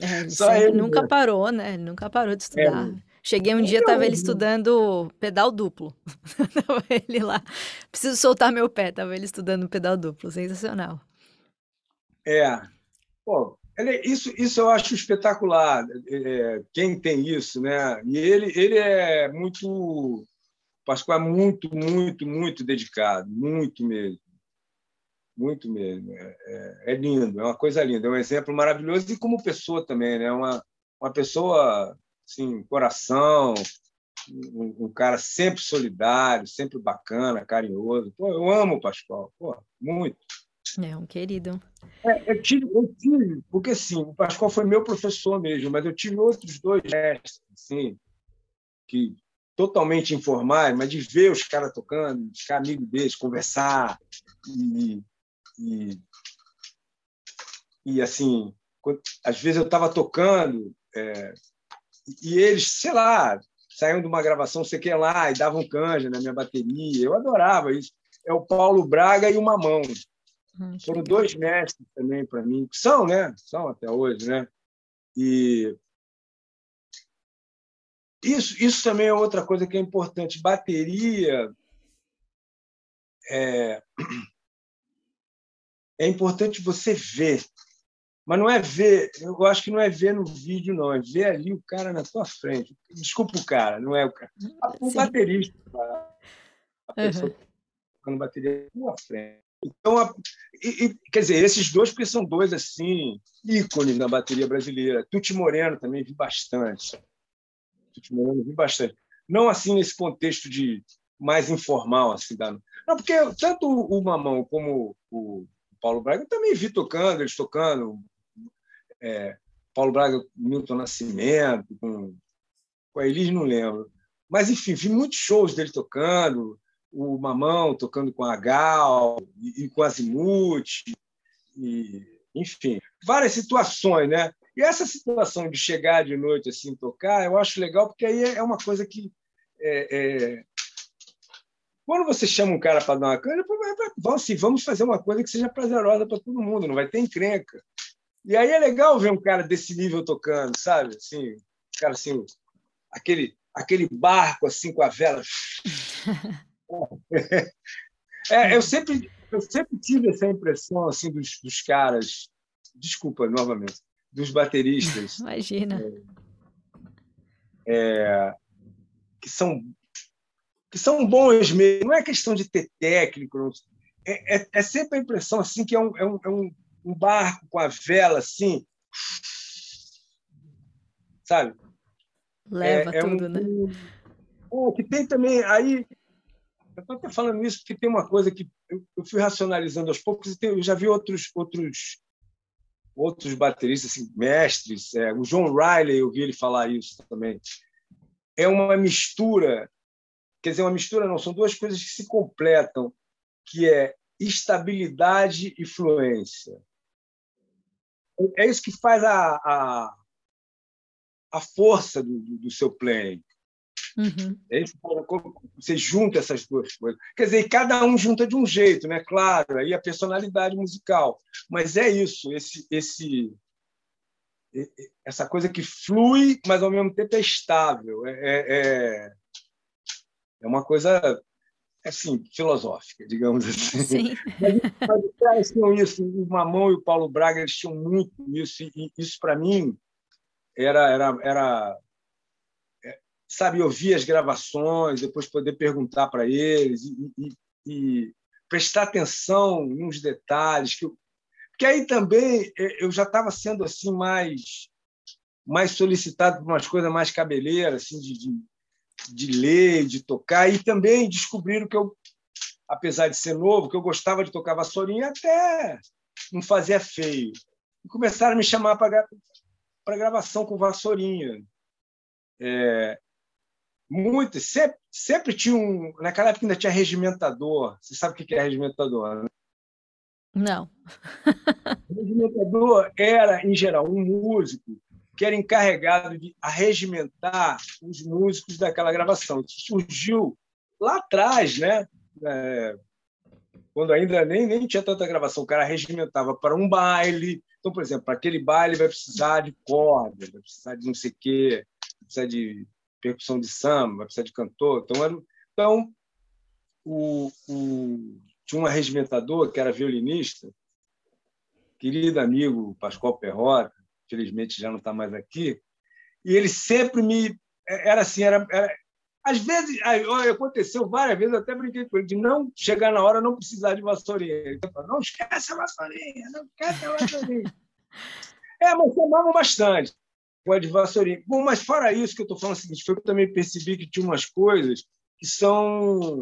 B: É, <laughs> Só ele nunca parou, né? Ele nunca parou de estudar. É, Cheguei um dia, tava ele estudando pedal duplo. <laughs> tava ele lá. Preciso soltar meu pé, tava ele estudando pedal duplo. Sensacional.
A: É. Pô, isso, isso eu acho espetacular. É, quem tem isso, né? E ele, ele é muito. O Pascoal é muito, muito, muito dedicado. Muito mesmo. Muito mesmo. É, é, é lindo, é uma coisa linda. É um exemplo maravilhoso e como pessoa também, né? Uma, uma pessoa assim, coração, um, um, cara sempre solidário, sempre bacana, carinhoso. Pô, eu amo o Pascoal, pô, muito.
B: É um querido.
A: É, eu, tive, eu tive, porque assim, o Pascoal foi meu professor mesmo, mas eu tive outros dois mestres, assim, que totalmente informais, mas de ver os caras tocando, de ficar amigo deles, conversar e, e, e assim, às vezes eu estava tocando, é, e eles, sei lá, saíam de uma gravação, sei que lá, e davam canja na minha bateria. Eu adorava isso. É o Paulo Braga e o Mamão. Hum, Foram dois mestres também para mim. São, né? São até hoje, né? E isso, isso também é outra coisa que é importante. Bateria é, <clears throat> é importante você ver mas não é ver, eu acho que não é ver no vídeo, não, é ver ali o cara na tua frente. Desculpa o cara, não é o cara. O Sim. baterista, a pessoa uhum. tocando bateria na tua frente. Então, a, e, e, quer dizer, esses dois, porque são dois assim ícones na bateria brasileira. Tuti Moreno também vi bastante. Tuti Moreno vi bastante. Não assim nesse contexto de mais informal assim, da... não, porque tanto o Mamão como o Paulo Braga eu também vi tocando, eles tocando, é, Paulo Braga, Milton Nascimento, com, com a Elis, não lembro. Mas, enfim, vi muitos shows dele tocando, o Mamão tocando com a Gal e, e com a Zimuth, e, enfim, várias situações, né? E essa situação de chegar de noite assim tocar, eu acho legal porque aí é uma coisa que é, é... quando você chama um cara para dar uma cana, vamos, vamos fazer uma coisa que seja prazerosa para todo mundo, não vai ter encrenca. E aí é legal ver um cara desse nível tocando, sabe? Assim, cara assim, aquele aquele barco assim com a vela. <laughs> É, eu sempre eu sempre tive essa impressão assim dos, dos caras, desculpa novamente, dos bateristas. <laughs>
B: Imagina.
A: É, é, que são que são bons mesmo. Não é questão de ter técnico. É, é, é sempre a impressão assim que é um, é um, é um, um barco com a vela assim, sabe?
B: Leva é, tudo, um, né?
A: Um, que tem também aí eu estou até falando isso porque tem uma coisa que eu, eu fui racionalizando aos poucos e tem, eu já vi outros outros outros bateristas assim, mestres é, o John Riley eu vi ele falar isso também é uma mistura quer dizer uma mistura não são duas coisas que se completam que é estabilidade e fluência é isso que faz a, a, a força do, do seu playing
B: Uhum.
A: É você junta essas duas coisas. Quer dizer, cada um junta de um jeito, né? Claro, aí a personalidade musical. Mas é isso, esse, esse, essa coisa que flui, mas ao mesmo tempo é estável. É, é, é uma coisa assim, filosófica, digamos assim.
B: Sim. <laughs>
A: Mas, os caras tinham isso, o Mamão e o Paulo Braga eles tinham muito isso, e isso para mim era, era, era sabe, ouvir as gravações, depois poder perguntar para eles e, e, e, prestar atenção nos detalhes. Que eu... Porque aí também é, eu já estava sendo assim mais mais solicitado por umas coisas mais cabeleiras, assim, de, de, de ler, de tocar, e também descobriram que eu, apesar de ser novo, que eu gostava de tocar vassourinha até não fazia feio. E começaram a me chamar para gravação com vassourinha. É. Sempre, sempre tinha um. Naquela época ainda tinha regimentador. Você sabe o que é regimentador, né?
B: Não. <laughs>
A: regimentador era, em geral, um músico que era encarregado de arregimentar os músicos daquela gravação. Surgiu lá atrás, né? É, quando ainda nem, nem tinha tanta gravação, o cara regimentava para um baile. Então, por exemplo, para aquele baile vai precisar de corda, vai precisar de não sei o quê, vai precisar de percussão de samba, vai precisar de cantor. Então, era, então o, o, tinha um arregimentador que era violinista, querido amigo Pascoal Perrota, felizmente já não está mais aqui, e ele sempre me. Era assim, era, era às vezes, aconteceu várias vezes, até brinquei com ele, de não chegar na hora não precisar de vassourinha. Ele falou, não esquece a vassourinha, não esquece a vassourinha. <laughs> é, mas chamavam bastante com a de Vassourinha. Bom, mas fora isso que eu estou falando é o seguinte, foi que eu também percebi que tinha umas coisas que são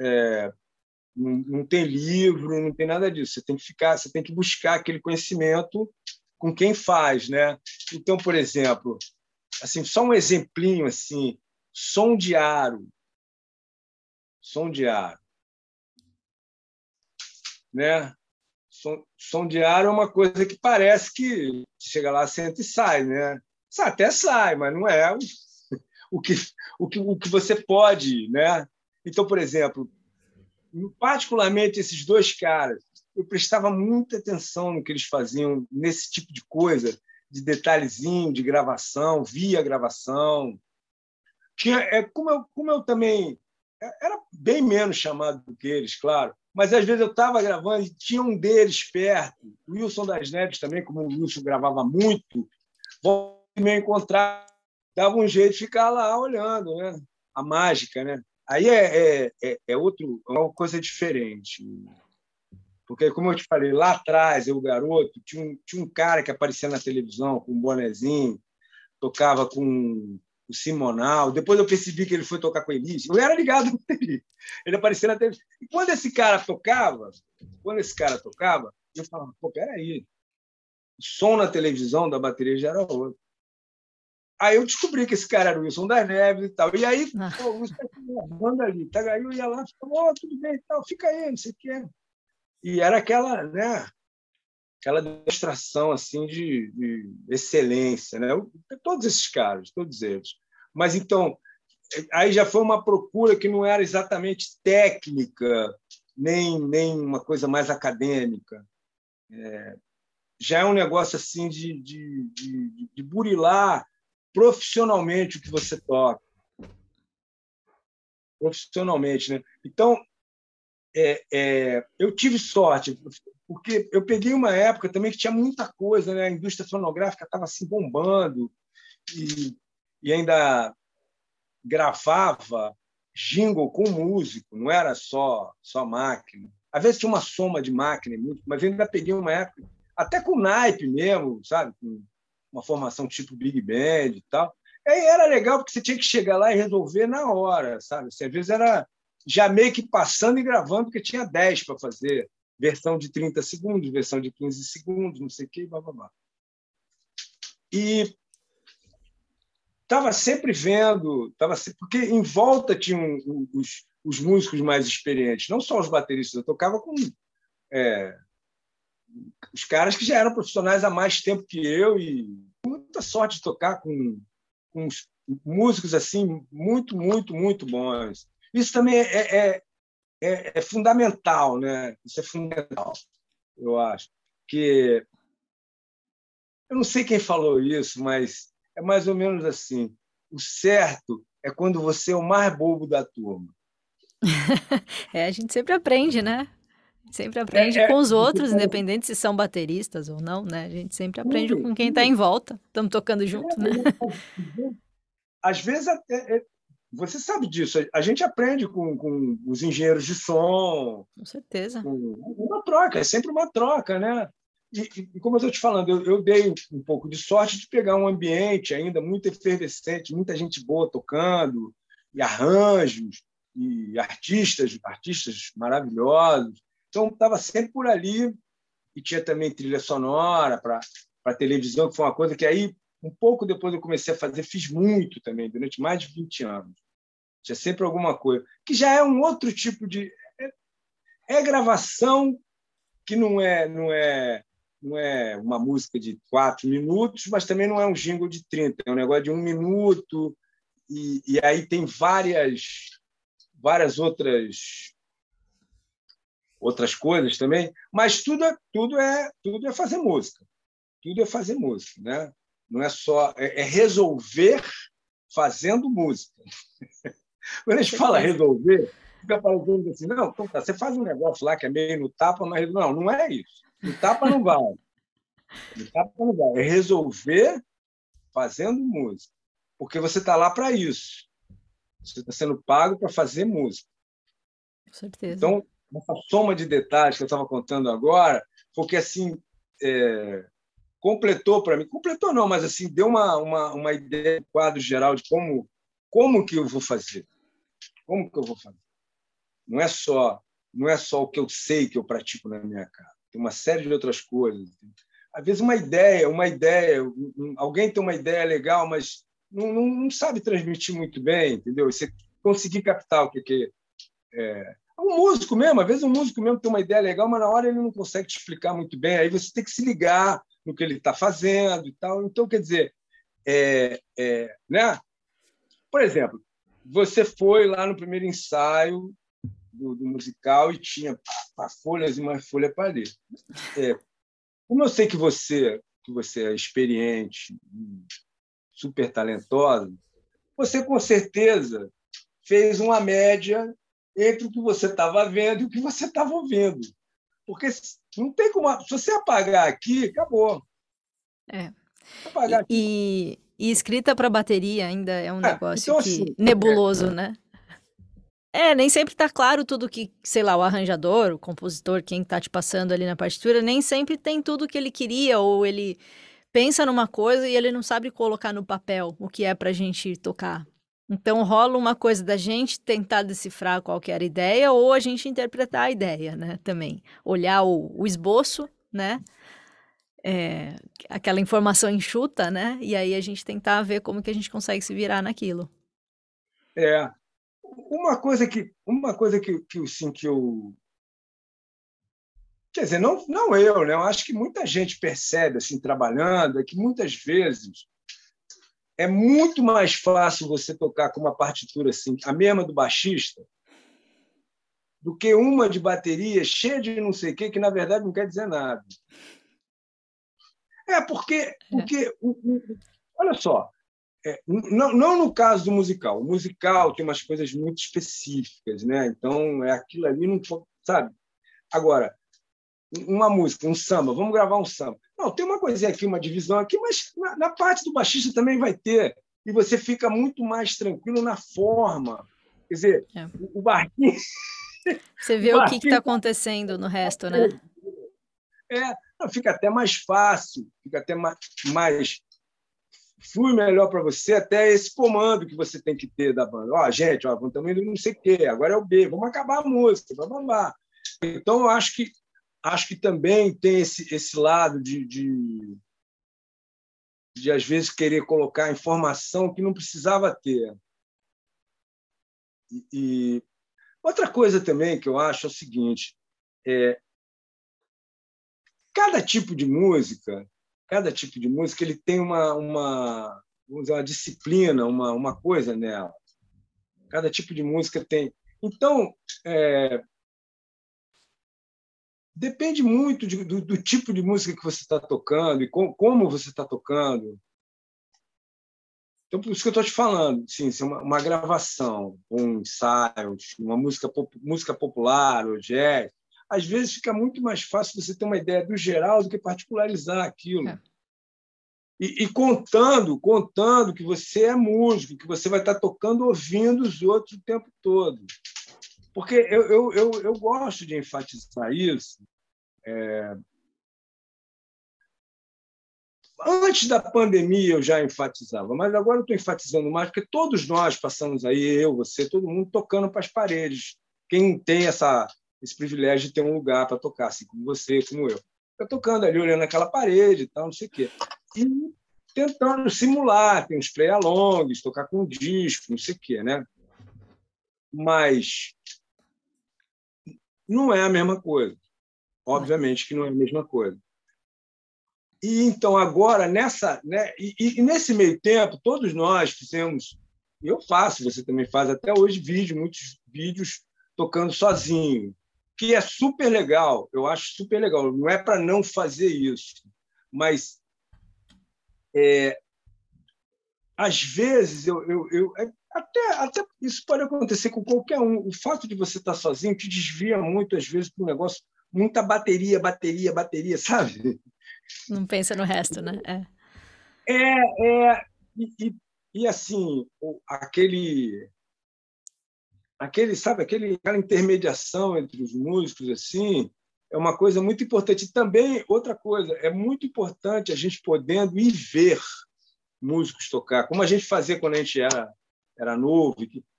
A: é, não, não, tem livro, não tem nada disso. Você tem que ficar, você tem que buscar aquele conhecimento com quem faz, né? Então, por exemplo, assim, só um exemplinho assim, som de aro, som de aro, né? som, som de ar é uma coisa que parece que chega lá, senta e sai, né? Até sai, mas não é o que, o que, o que você pode, né? Então, por exemplo, particularmente esses dois caras, eu prestava muita atenção no que eles faziam nesse tipo de coisa, de detalhezinho, de gravação, via gravação. Tinha, é, como, eu, como eu também é, era bem menos chamado do que eles, claro, mas às vezes eu estava gravando e tinha um deles perto, o Wilson das Neves também, como o Wilson gravava muito, me encontrar, dava um jeito de ficar lá olhando, né? A mágica, né? Aí é, é, é, é outro, é uma coisa diferente. Porque, como eu te falei, lá atrás, eu, garoto, tinha um, tinha um cara que aparecia na televisão com um bonezinho, tocava com o Simonal. Depois eu percebi que ele foi tocar com a Elise. Eu era ligado com ele. Ele aparecia na TV. E quando esse cara tocava, quando esse cara tocava, eu falava, pô, peraí. O som na televisão da bateria já era outro. Aí eu descobri que esse cara era o Wilson das Neves e tal. E aí, ah. pô, o Wilson tá ali. Tá, aí eu ia lá e falava, oh, tudo bem e tal, fica aí, não sei o que é. E era aquela, né? aquela demonstração assim de, de, excelência, né? Todos esses caras, todos eles. Mas então aí já foi uma procura que não era exatamente técnica nem nem uma coisa mais acadêmica. É, já é um negócio assim de, de, de, de burilar profissionalmente o que você toca. profissionalmente. Né? Então, é, é, eu tive sorte, porque eu peguei uma época também que tinha muita coisa, né? a indústria fonográfica estava assim bombando e, e ainda gravava jingle com músico, não era só só máquina. Às vezes tinha uma soma de máquina, mas eu ainda peguei uma época, até com naipe mesmo, sabe? Com uma formação tipo Big Band e tal. Aí era legal porque você tinha que chegar lá e resolver na hora, sabe? Assim, às vezes era já meio que passando e gravando, porque tinha 10 para fazer. Versão de 30 segundos, versão de 15 segundos, não sei o quê, blá, blá, blá. E estava sempre vendo, tava sempre, porque em volta tinham os, os músicos mais experientes, não só os bateristas, eu tocava com é, os caras que já eram profissionais há mais tempo que eu e muita sorte de tocar com, com músicos assim muito, muito, muito bons. Isso também é, é, é, é fundamental, né? Isso é fundamental, eu acho. Que eu não sei quem falou isso, mas é mais ou menos assim. O certo é quando você é o mais bobo da turma. <laughs>
B: é, a gente sempre aprende, né? Sempre aprende é, com os outros, é, independente se são bateristas ou não, né? A gente sempre aprende com quem está em volta. Estamos tocando junto, né?
A: Às vezes até, é, você sabe disso. A gente aprende com, com os engenheiros de som.
B: Com certeza.
A: Uma troca, é sempre uma troca, né? E, e como eu estou te falando, eu, eu, dei um pouco de sorte de pegar um ambiente ainda muito efervescente, muita gente boa tocando, e arranjos, e artistas, artistas maravilhosos. Então, estava sempre por ali. E tinha também trilha sonora para televisão, que foi uma coisa que aí, um pouco depois eu comecei a fazer, fiz muito também, durante mais de 20 anos. Tinha sempre alguma coisa. Que já é um outro tipo de. É, é gravação que não é, não é não é uma música de quatro minutos, mas também não é um jingle de 30, é um negócio de um minuto, e, e aí tem várias, várias outras outras coisas também, mas tudo é, tudo é, tudo é fazer música. Tudo é fazer música, né? Não é só é, é resolver fazendo música. <laughs> Quando a gente fala resolver, fica parecendo assim, não, então tá, você faz um negócio lá que é meio no tapa, mas não, não é isso. No tapa não vai. No tapa não vai. É resolver fazendo música. Porque você está lá para isso. Você está sendo pago para fazer música.
B: Com certeza.
A: Então, essa soma de detalhes que eu estava contando agora, porque assim é, completou para mim, completou não, mas assim deu uma, uma, uma ideia, um quadro geral de como como que eu vou fazer, como que eu vou fazer. Não é só não é só o que eu sei que eu pratico na minha casa, tem uma série de outras coisas. Às vezes uma ideia, uma ideia, alguém tem uma ideia legal, mas não, não, não sabe transmitir muito bem, entendeu? Você conseguir captar o que, que é, um músico mesmo, às vezes um músico mesmo tem uma ideia legal, mas na hora ele não consegue te explicar muito bem, aí você tem que se ligar no que ele está fazendo e tal. Então, quer dizer, é, é, né? por exemplo, você foi lá no primeiro ensaio do, do musical e tinha pá, folhas e mais folha para ler. É, como eu sei que você, que você é experiente, super talentosa, você com certeza fez uma média entre o que você estava vendo e o que você estava ouvindo. Porque não tem como. Se você apagar aqui, acabou.
B: É. Apagar aqui. E, escrita para bateria ainda é um é, negócio então, que, assim, nebuloso, é, né? É, nem sempre está claro tudo que, sei lá, o arranjador, o compositor, quem está te passando ali na partitura, nem sempre tem tudo que ele queria, ou ele pensa numa coisa e ele não sabe colocar no papel o que é para a gente tocar. Então rola uma coisa da gente tentar decifrar qual que era a ideia ou a gente interpretar a ideia, né? Também olhar o, o esboço, né? É, aquela informação enxuta, né? E aí a gente tentar ver como que a gente consegue se virar naquilo.
A: É uma coisa que uma coisa que que, sim que eu quer dizer não não eu, né? Eu acho que muita gente percebe assim trabalhando é que muitas vezes é muito mais fácil você tocar com uma partitura assim, a mesma do baixista, do que uma de bateria cheia de não sei o quê, que na verdade não quer dizer nada. É porque, porque o, o, olha só, é, não, não no caso do musical. O musical tem umas coisas muito específicas, né? Então, é aquilo ali, não sabe? Agora, uma música, um samba, vamos gravar um samba. Não, tem uma coisinha aqui, uma divisão aqui, mas na, na parte do baixista também vai ter. E você fica muito mais tranquilo na forma. Quer dizer, é. o, o barquinho.
B: Você <laughs> vê o, o que está acontecendo no resto, né?
A: É, fica até mais fácil, fica até mais, mais flui melhor para você até esse comando que você tem que ter da banda. Ó, oh, gente, ó, estamos indo não sei o quê, agora é o B, vamos acabar a música, vamos lá. Então, eu acho que acho que também tem esse, esse lado de, de, de, às vezes, querer colocar informação que não precisava ter. E, e outra coisa também que eu acho é o seguinte: é, cada tipo de música cada tipo de música ele tem uma, uma, vamos dizer, uma disciplina, uma, uma coisa nela. Cada tipo de música tem. Então, é, depende muito de, do, do, tipo de música que você está tocando e com, como você está tocando. Então, por isso que eu estou te falando, sim, é uma, uma, gravação, um ensaio, uma música, música popular, ou jazz, às vezes fica muito mais fácil você ter uma ideia do geral do que particularizar aquilo. É. E, e, contando, contando que você é músico, que você vai estar tocando ouvindo os outros o tempo todo. Porque eu, eu, eu, eu gosto de enfatizar isso. É... Antes da pandemia eu já enfatizava, mas agora eu estou enfatizando mais, porque todos nós passamos aí, eu, você, todo mundo tocando para as paredes. Quem tem essa, esse privilégio de ter um lugar para tocar, assim como você, como eu. Eu tocando ali, olhando aquela parede e tal, não sei o quê. E tentando simular, tem uns play-alongs, tocar com disco, não sei o quê, né? Mas não é a mesma coisa. Obviamente que não é a mesma coisa. E então agora nessa, né, e, e nesse meio tempo todos nós fizemos, eu faço, você também faz até hoje vídeo, muitos vídeos tocando sozinho, que é super legal, eu acho super legal. Não é para não fazer isso, mas é, às vezes eu, eu, eu é, até, até isso pode acontecer com qualquer um. O fato de você estar sozinho te desvia muito às vezes para um negócio muita bateria, bateria, bateria, sabe?
B: Não pensa no resto, né? É,
A: é, é e, e, e assim aquele aquele, sabe, aquele, aquela intermediação entre os músicos, assim, é uma coisa muito importante. E também, outra coisa, é muito importante a gente podendo ir ver músicos tocar, como a gente fazia quando a gente era, era novo,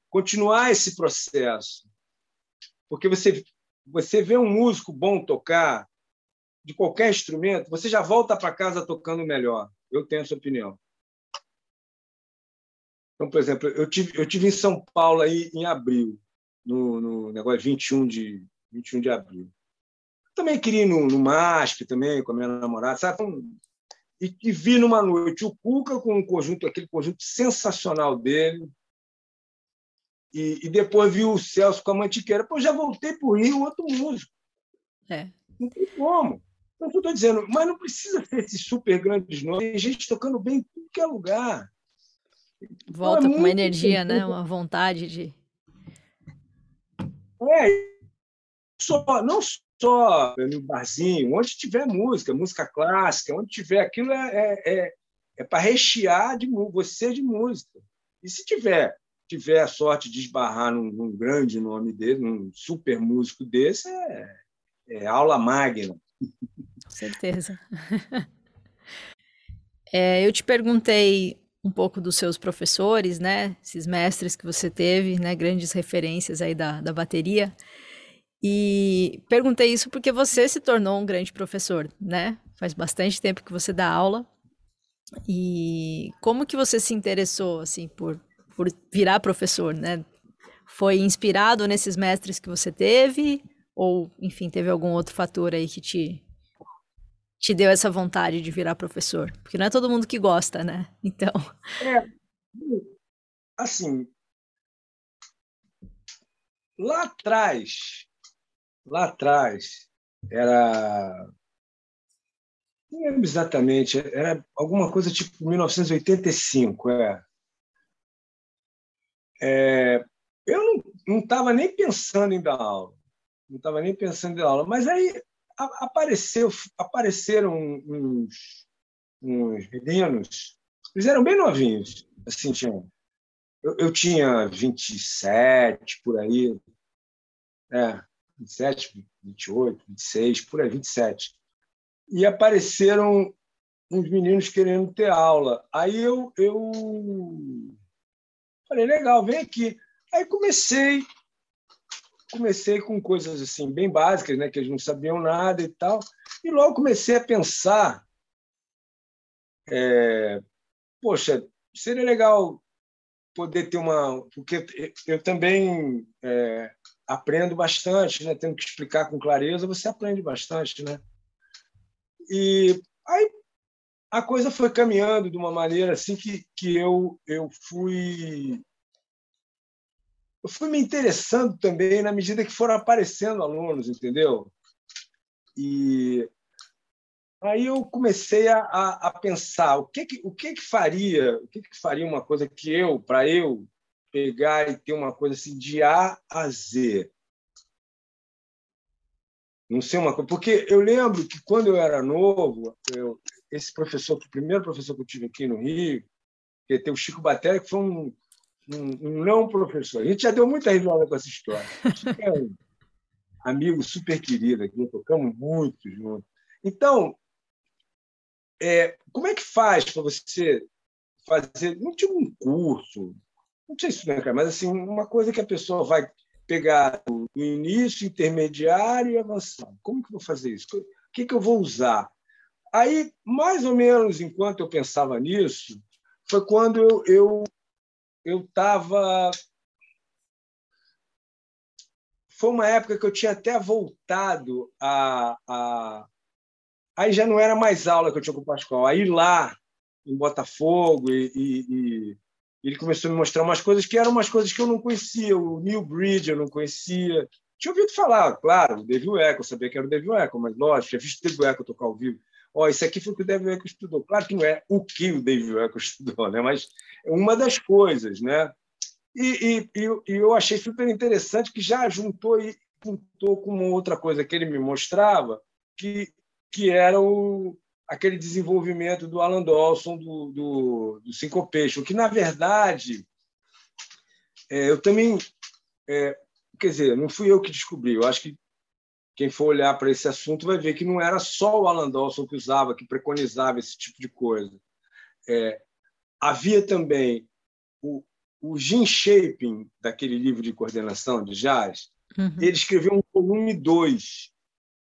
A: continuar esse processo. Porque você, você vê um músico bom tocar, de qualquer instrumento, você já volta para casa tocando melhor. Eu tenho essa opinião. Então, por exemplo, eu tive, eu tive em São Paulo aí em abril, no, no negócio 21 de, 21 de abril. Também queria ir no, no MASP também, com a minha namorada, sabe? E, e, vi numa noite o Cuca com um conjunto, aquele conjunto sensacional dele. E, e depois vi o Celso com a Mantiqueira. Pô, já voltei para o Rio, outro músico.
B: É.
A: Não tem como. Então, eu estou dizendo, mas não precisa ser esses super grandes nomes. Tem gente tocando bem em qualquer lugar.
B: Volta com uma energia, né? Uma vontade de.
A: É, só, não só no barzinho, onde tiver música, música clássica, onde tiver aquilo é, é, é, é para rechear de você de música. E se tiver tiver a sorte de esbarrar num, num grande nome dele, num super músico desse, é, é aula magna.
B: Com certeza. <laughs> É, eu te perguntei um pouco dos seus professores, né? Esses mestres que você teve, né? Grandes referências aí da, da bateria. E perguntei isso porque você se tornou um grande professor, né? Faz bastante tempo que você dá aula. E como que você se interessou, assim, por, por virar professor, né? Foi inspirado nesses mestres que você teve? Ou, enfim, teve algum outro fator aí que te, te deu essa vontade de virar professor? Porque não é todo mundo que gosta, né? Então.
A: É, assim, lá atrás, lá atrás, era. Não lembro exatamente, era alguma coisa tipo 1985, é. é, eu não estava nem pensando em dar aula, não estava nem pensando em dar aula, mas aí apareceu, apareceram uns, uns meninos, eles eram bem novinhos, assim, tinham, eu, eu tinha 27, por aí, é, 27, 28, 26, por aí, 27. E apareceram uns meninos querendo ter aula. Aí eu, eu falei, legal, vem aqui. Aí comecei, comecei com coisas assim bem básicas, né, que eles não sabiam nada e tal. E logo comecei a pensar, é, poxa, seria legal poder ter uma, porque eu também é, aprendo bastante, né? Tendo que explicar com clareza, você aprende bastante, né? E aí a coisa foi caminhando de uma maneira assim que, que eu eu fui eu fui me interessando também na medida que foram aparecendo alunos, entendeu? E aí eu comecei a, a, a pensar o que que, o que que faria o que que faria uma coisa que eu para eu pegar e ter uma coisa assim de A a Z. Não sei uma coisa, porque eu lembro que quando eu era novo, eu, esse professor, o primeiro professor que eu tive aqui no Rio, que tem o Chico Batéria, que foi um, um, não professor. A gente já deu muita risada com essa história. É um amigo super querido aqui, tocamos muito juntos. Então, é, como é que faz para você fazer, não tinha um curso, não sei se cara, mas assim, uma coisa que a pessoa vai pegar o início, intermediário e avançado. Como que eu vou fazer isso? O que, que eu vou usar? Aí, mais ou menos enquanto eu pensava nisso, foi quando eu eu estava foi uma época que eu tinha até voltado a, a aí já não era mais aula que eu tinha com o Pascoal aí lá em Botafogo e, e, ele começou a me mostrar umas coisas que eram umas coisas que eu não conhecia. O Neil Bridge eu não conhecia. Tinha ouvido falar, claro, o David Echo, eu sabia que era o David Echo, mas lógico, tinha visto o David Echo tocar ao vivo. Ó, isso aqui foi o que o David Echo estudou. Claro que não é o que o David Echo <laughs> estudou, né? mas é uma das coisas. Né? E, e, e eu achei super interessante que já juntou e juntou com uma outra coisa que ele me mostrava, que, que era o, aquele desenvolvimento do Alan Dawson, do, do, do Syncopation, que, na verdade, é, eu também. É, quer dizer, não fui eu que descobri, eu acho que quem for olhar para esse assunto vai ver que não era só o Alan Dawson que usava, que preconizava esse tipo de coisa. É, havia também o, o Jim Shaping, daquele livro de coordenação de jazz, uhum. ele escreveu um volume 2,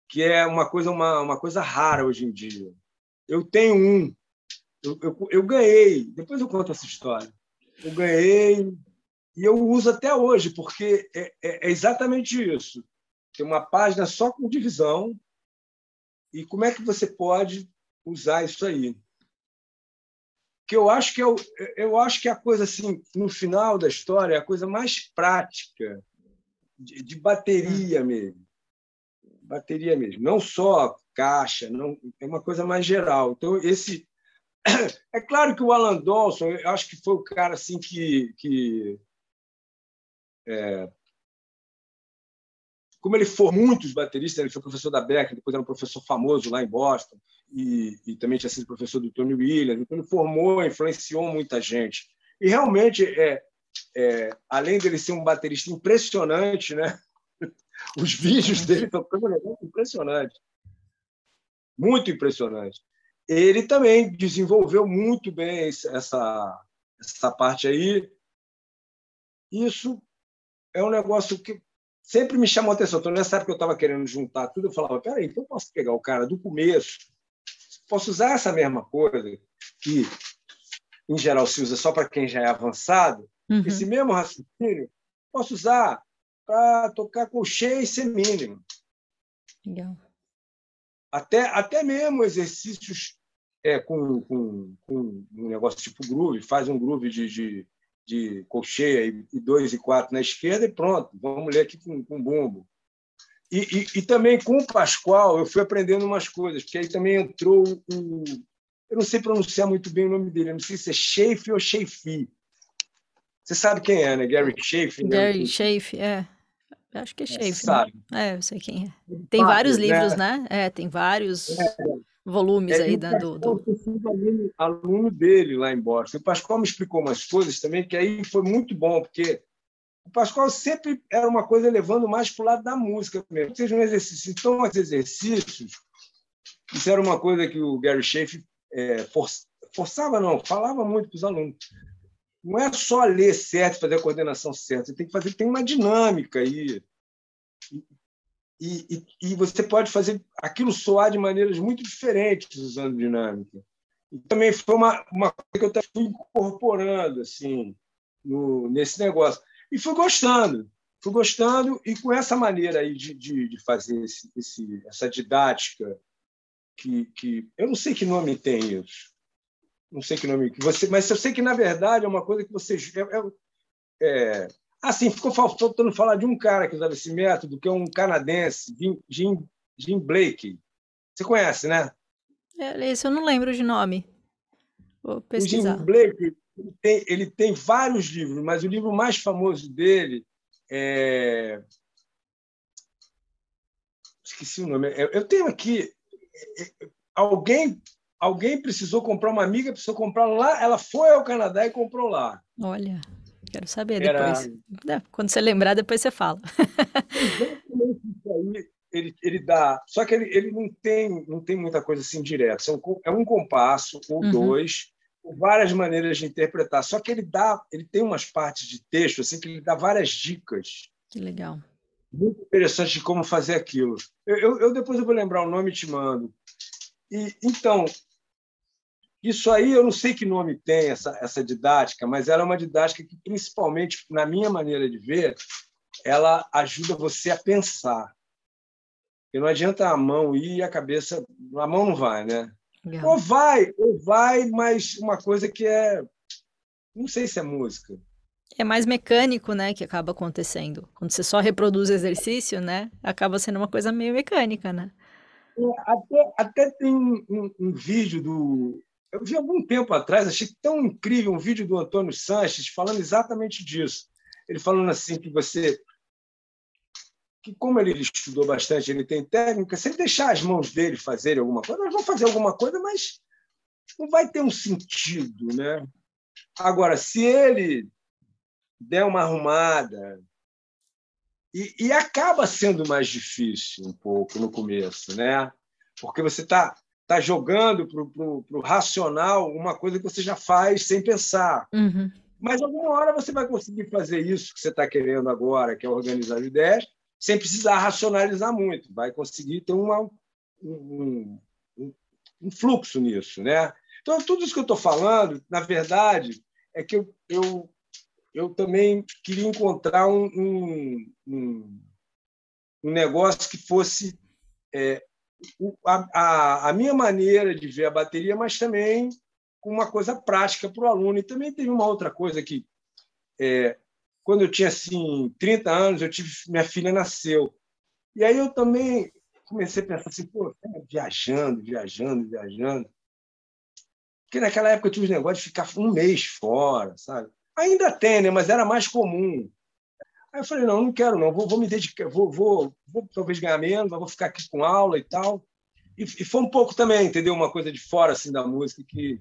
A: que é uma coisa, uma, uma coisa rara hoje em dia. Eu tenho um. Eu, eu, eu, ganhei, depois eu conto essa história. Eu ganhei e eu uso até hoje, porque é, é, é exatamente isso. Tem uma página só com divisão. E como é que você pode usar isso aí? Que eu acho que eu, eu acho que a coisa assim, no final da história, é a coisa mais prática de, de bateria mesmo bateria mesmo, não só caixa, não é uma coisa mais geral. Então esse <coughs> é claro que o Alan Dawson, eu acho que foi o cara assim que, que é, como ele formou muitos bateristas, ele foi professor da Beck, depois era um professor famoso lá em Boston e, e também tinha sido professor do Tony Williams. Então ele formou, influenciou muita gente. E realmente é, é, além dele ser um baterista impressionante, né? <laughs> Os vídeos dele estão impressionantes. Muito impressionante. Ele também desenvolveu muito bem essa, essa parte aí. Isso é um negócio que sempre me chamou a atenção. Então, nessa época eu estava querendo juntar tudo, eu falava: peraí, então eu posso pegar o cara do começo, posso usar essa mesma coisa, que em geral se usa só para quem já é avançado, uhum. esse mesmo raciocínio, posso usar para tocar colcheia e semínimo. Legal. Até, até mesmo exercícios é, com, com, com, um negócio tipo groove, faz um groove de, de, de colcheia e, dois e quatro na esquerda e pronto, vamos ler aqui com, com bumbo. E, e, e, também com o Pascoal eu fui aprendendo umas coisas, porque aí também entrou o. Eu não sei pronunciar muito bem o nome dele, eu não sei se é Sheife ou Sheifi. Você sabe quem é, né? Gary Schaefer.
B: Né? Gary Schaefer, é. Acho que é, é Schaefer. Né?
A: Sabe.
B: É, eu sei quem é. Tem vários né? livros, né? É, tem vários é, volumes é, aí da, do. do...
A: Aluno, aluno dele lá em Boston. O Pascoal me explicou umas coisas também, que aí foi muito bom, porque o Pascoal sempre era uma coisa levando mais para o lado da música mesmo. Seja um exercício. Então, os exercícios, isso era uma coisa que o Gary Schaefer é, forçava, não, falava muito para os alunos. Não é só ler certo, fazer a coordenação certa, você tem que fazer, tem uma dinâmica aí. E, e, e, você pode fazer aquilo soar de maneiras muito diferentes usando dinâmica. E também foi uma, uma coisa que eu fui incorporando assim, no, nesse negócio. E fui gostando, fui gostando, e com essa maneira aí de, de, de fazer esse, esse, essa didática, que, que eu não sei que nome tem isso, não sei que nome que você, mas eu sei que na verdade é uma coisa que você é, é, é assim ficou faltando falar de um cara que usava esse método, que é um canadense, Jim, Jim, Blake. Você conhece, né?
B: É, esse eu não lembro de nome. Vou pesquisar.
A: O Jim Blake ele tem, ele tem vários livros, mas o livro mais famoso dele é esqueci o nome. Eu tenho aqui alguém alguém precisou comprar uma amiga, precisou comprar lá, ela foi ao Canadá e comprou lá.
B: Olha, quero saber Era... depois. Quando você lembrar, depois você fala.
A: Ele, ele dá. Só que ele, ele não, tem, não tem muita coisa assim direta. É um compasso ou uhum. dois, com várias maneiras de interpretar. Só que ele dá, ele tem umas partes de texto assim que ele dá várias dicas.
B: Que legal.
A: Muito interessante de como fazer aquilo. Eu, eu, eu depois eu vou lembrar o nome e te mando. E, então, isso aí eu não sei que nome tem essa, essa didática, mas ela é uma didática que, principalmente na minha maneira de ver, ela ajuda você a pensar. Porque não adianta a mão ir e a cabeça. A mão não vai, né? Ou vai, ou vai, mas uma coisa que é. Não sei se é música.
B: É mais mecânico, né, que acaba acontecendo. Quando você só reproduz exercício, né, acaba sendo uma coisa meio mecânica, né?
A: É, até, até tem um, um vídeo do eu vi algum tempo atrás, achei tão incrível um vídeo do Antônio Sanches falando exatamente disso. Ele falando assim que você que como ele estudou bastante, ele tem técnica, se ele deixar as mãos dele fazerem alguma coisa, nós vamos fazer alguma coisa, mas não vai ter um sentido, né? Agora, se ele der uma arrumada e, e acaba sendo mais difícil um pouco no começo, né? Porque você está está jogando para o racional uma coisa que você já faz sem pensar.
B: Uhum.
A: Mas alguma hora você vai conseguir fazer isso que você está querendo agora, que é organizar ideias, sem precisar racionalizar muito. Vai conseguir ter uma, um, um, um fluxo nisso. Né? Então, tudo isso que eu estou falando, na verdade, é que eu, eu, eu também queria encontrar um, um, um negócio que fosse é, a, a, a, minha maneira de ver a bateria, mas também com uma coisa prática para o aluno. E também teve uma outra coisa que, é, quando eu tinha assim, 30 anos, eu tive minha filha nasceu. E aí eu também comecei a pensar assim, pô, viajando, viajando, viajando. Porque naquela época eu tive os negócio de ficar um mês fora, sabe? Ainda tem, né? mas era mais comum. Aí eu falei, não, não quero não, vou, vou me dedicar, vou, vou, vou talvez ganhar menos, mas vou ficar aqui com aula e tal. E, e, foi um pouco também, entendeu? Uma coisa de fora assim da música que,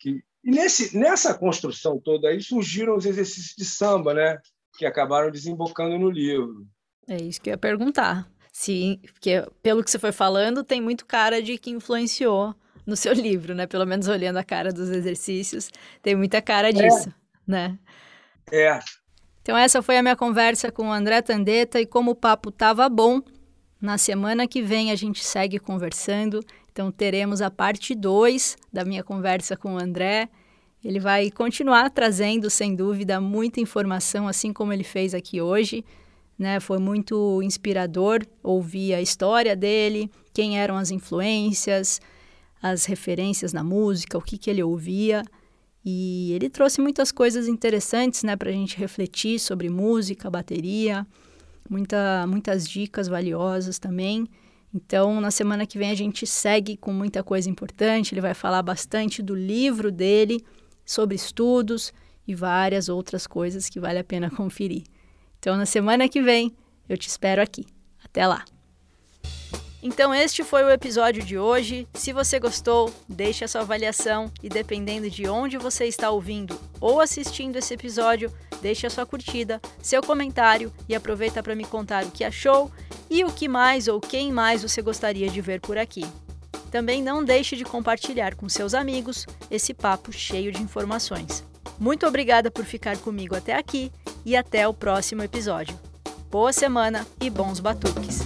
A: que... e nesse nessa construção toda aí surgiram os exercícios de samba, né? Que acabaram desembocando no livro.
B: É isso que eu ia perguntar. Sim, porque pelo que você foi falando, tem muito cara de que influenciou no seu <laughs> livro, né? Pelo menos olhando a cara dos exercícios, tem muita cara é. disso, é. né?
A: É,
B: então, essa foi a minha conversa com o André Tandeta e como o papo estava bom, na semana que vem a gente segue conversando. Então, teremos a parte 2 da minha conversa com o André. Ele vai continuar trazendo, sem dúvida, muita informação, assim como ele fez aqui hoje. Né? Foi muito inspirador ouvir a história dele, quem eram as influências, as referências na música, o que, que ele ouvia. E ele trouxe muitas coisas interessantes né, para a gente refletir sobre música, bateria, muita, muitas dicas valiosas também. Então, na semana que vem a gente segue com muita coisa importante. Ele vai falar bastante do livro dele, sobre estudos e várias outras coisas que vale a pena <laughs> conferir. Então, na semana que vem, eu te espero aqui. Até lá! Então, este foi o episódio de hoje. Se você gostou, deixe a sua avaliação e, dependendo de onde você está ouvindo ou assistindo esse episódio, deixe a sua curtida, seu comentário e aproveita para me contar o que achou e o que mais ou quem mais você gostaria de ver por aqui. Também não deixe de compartilhar com seus amigos esse papo cheio de informações. Muito obrigada por ficar comigo até aqui e até o próximo episódio. Boa semana e bons batuques!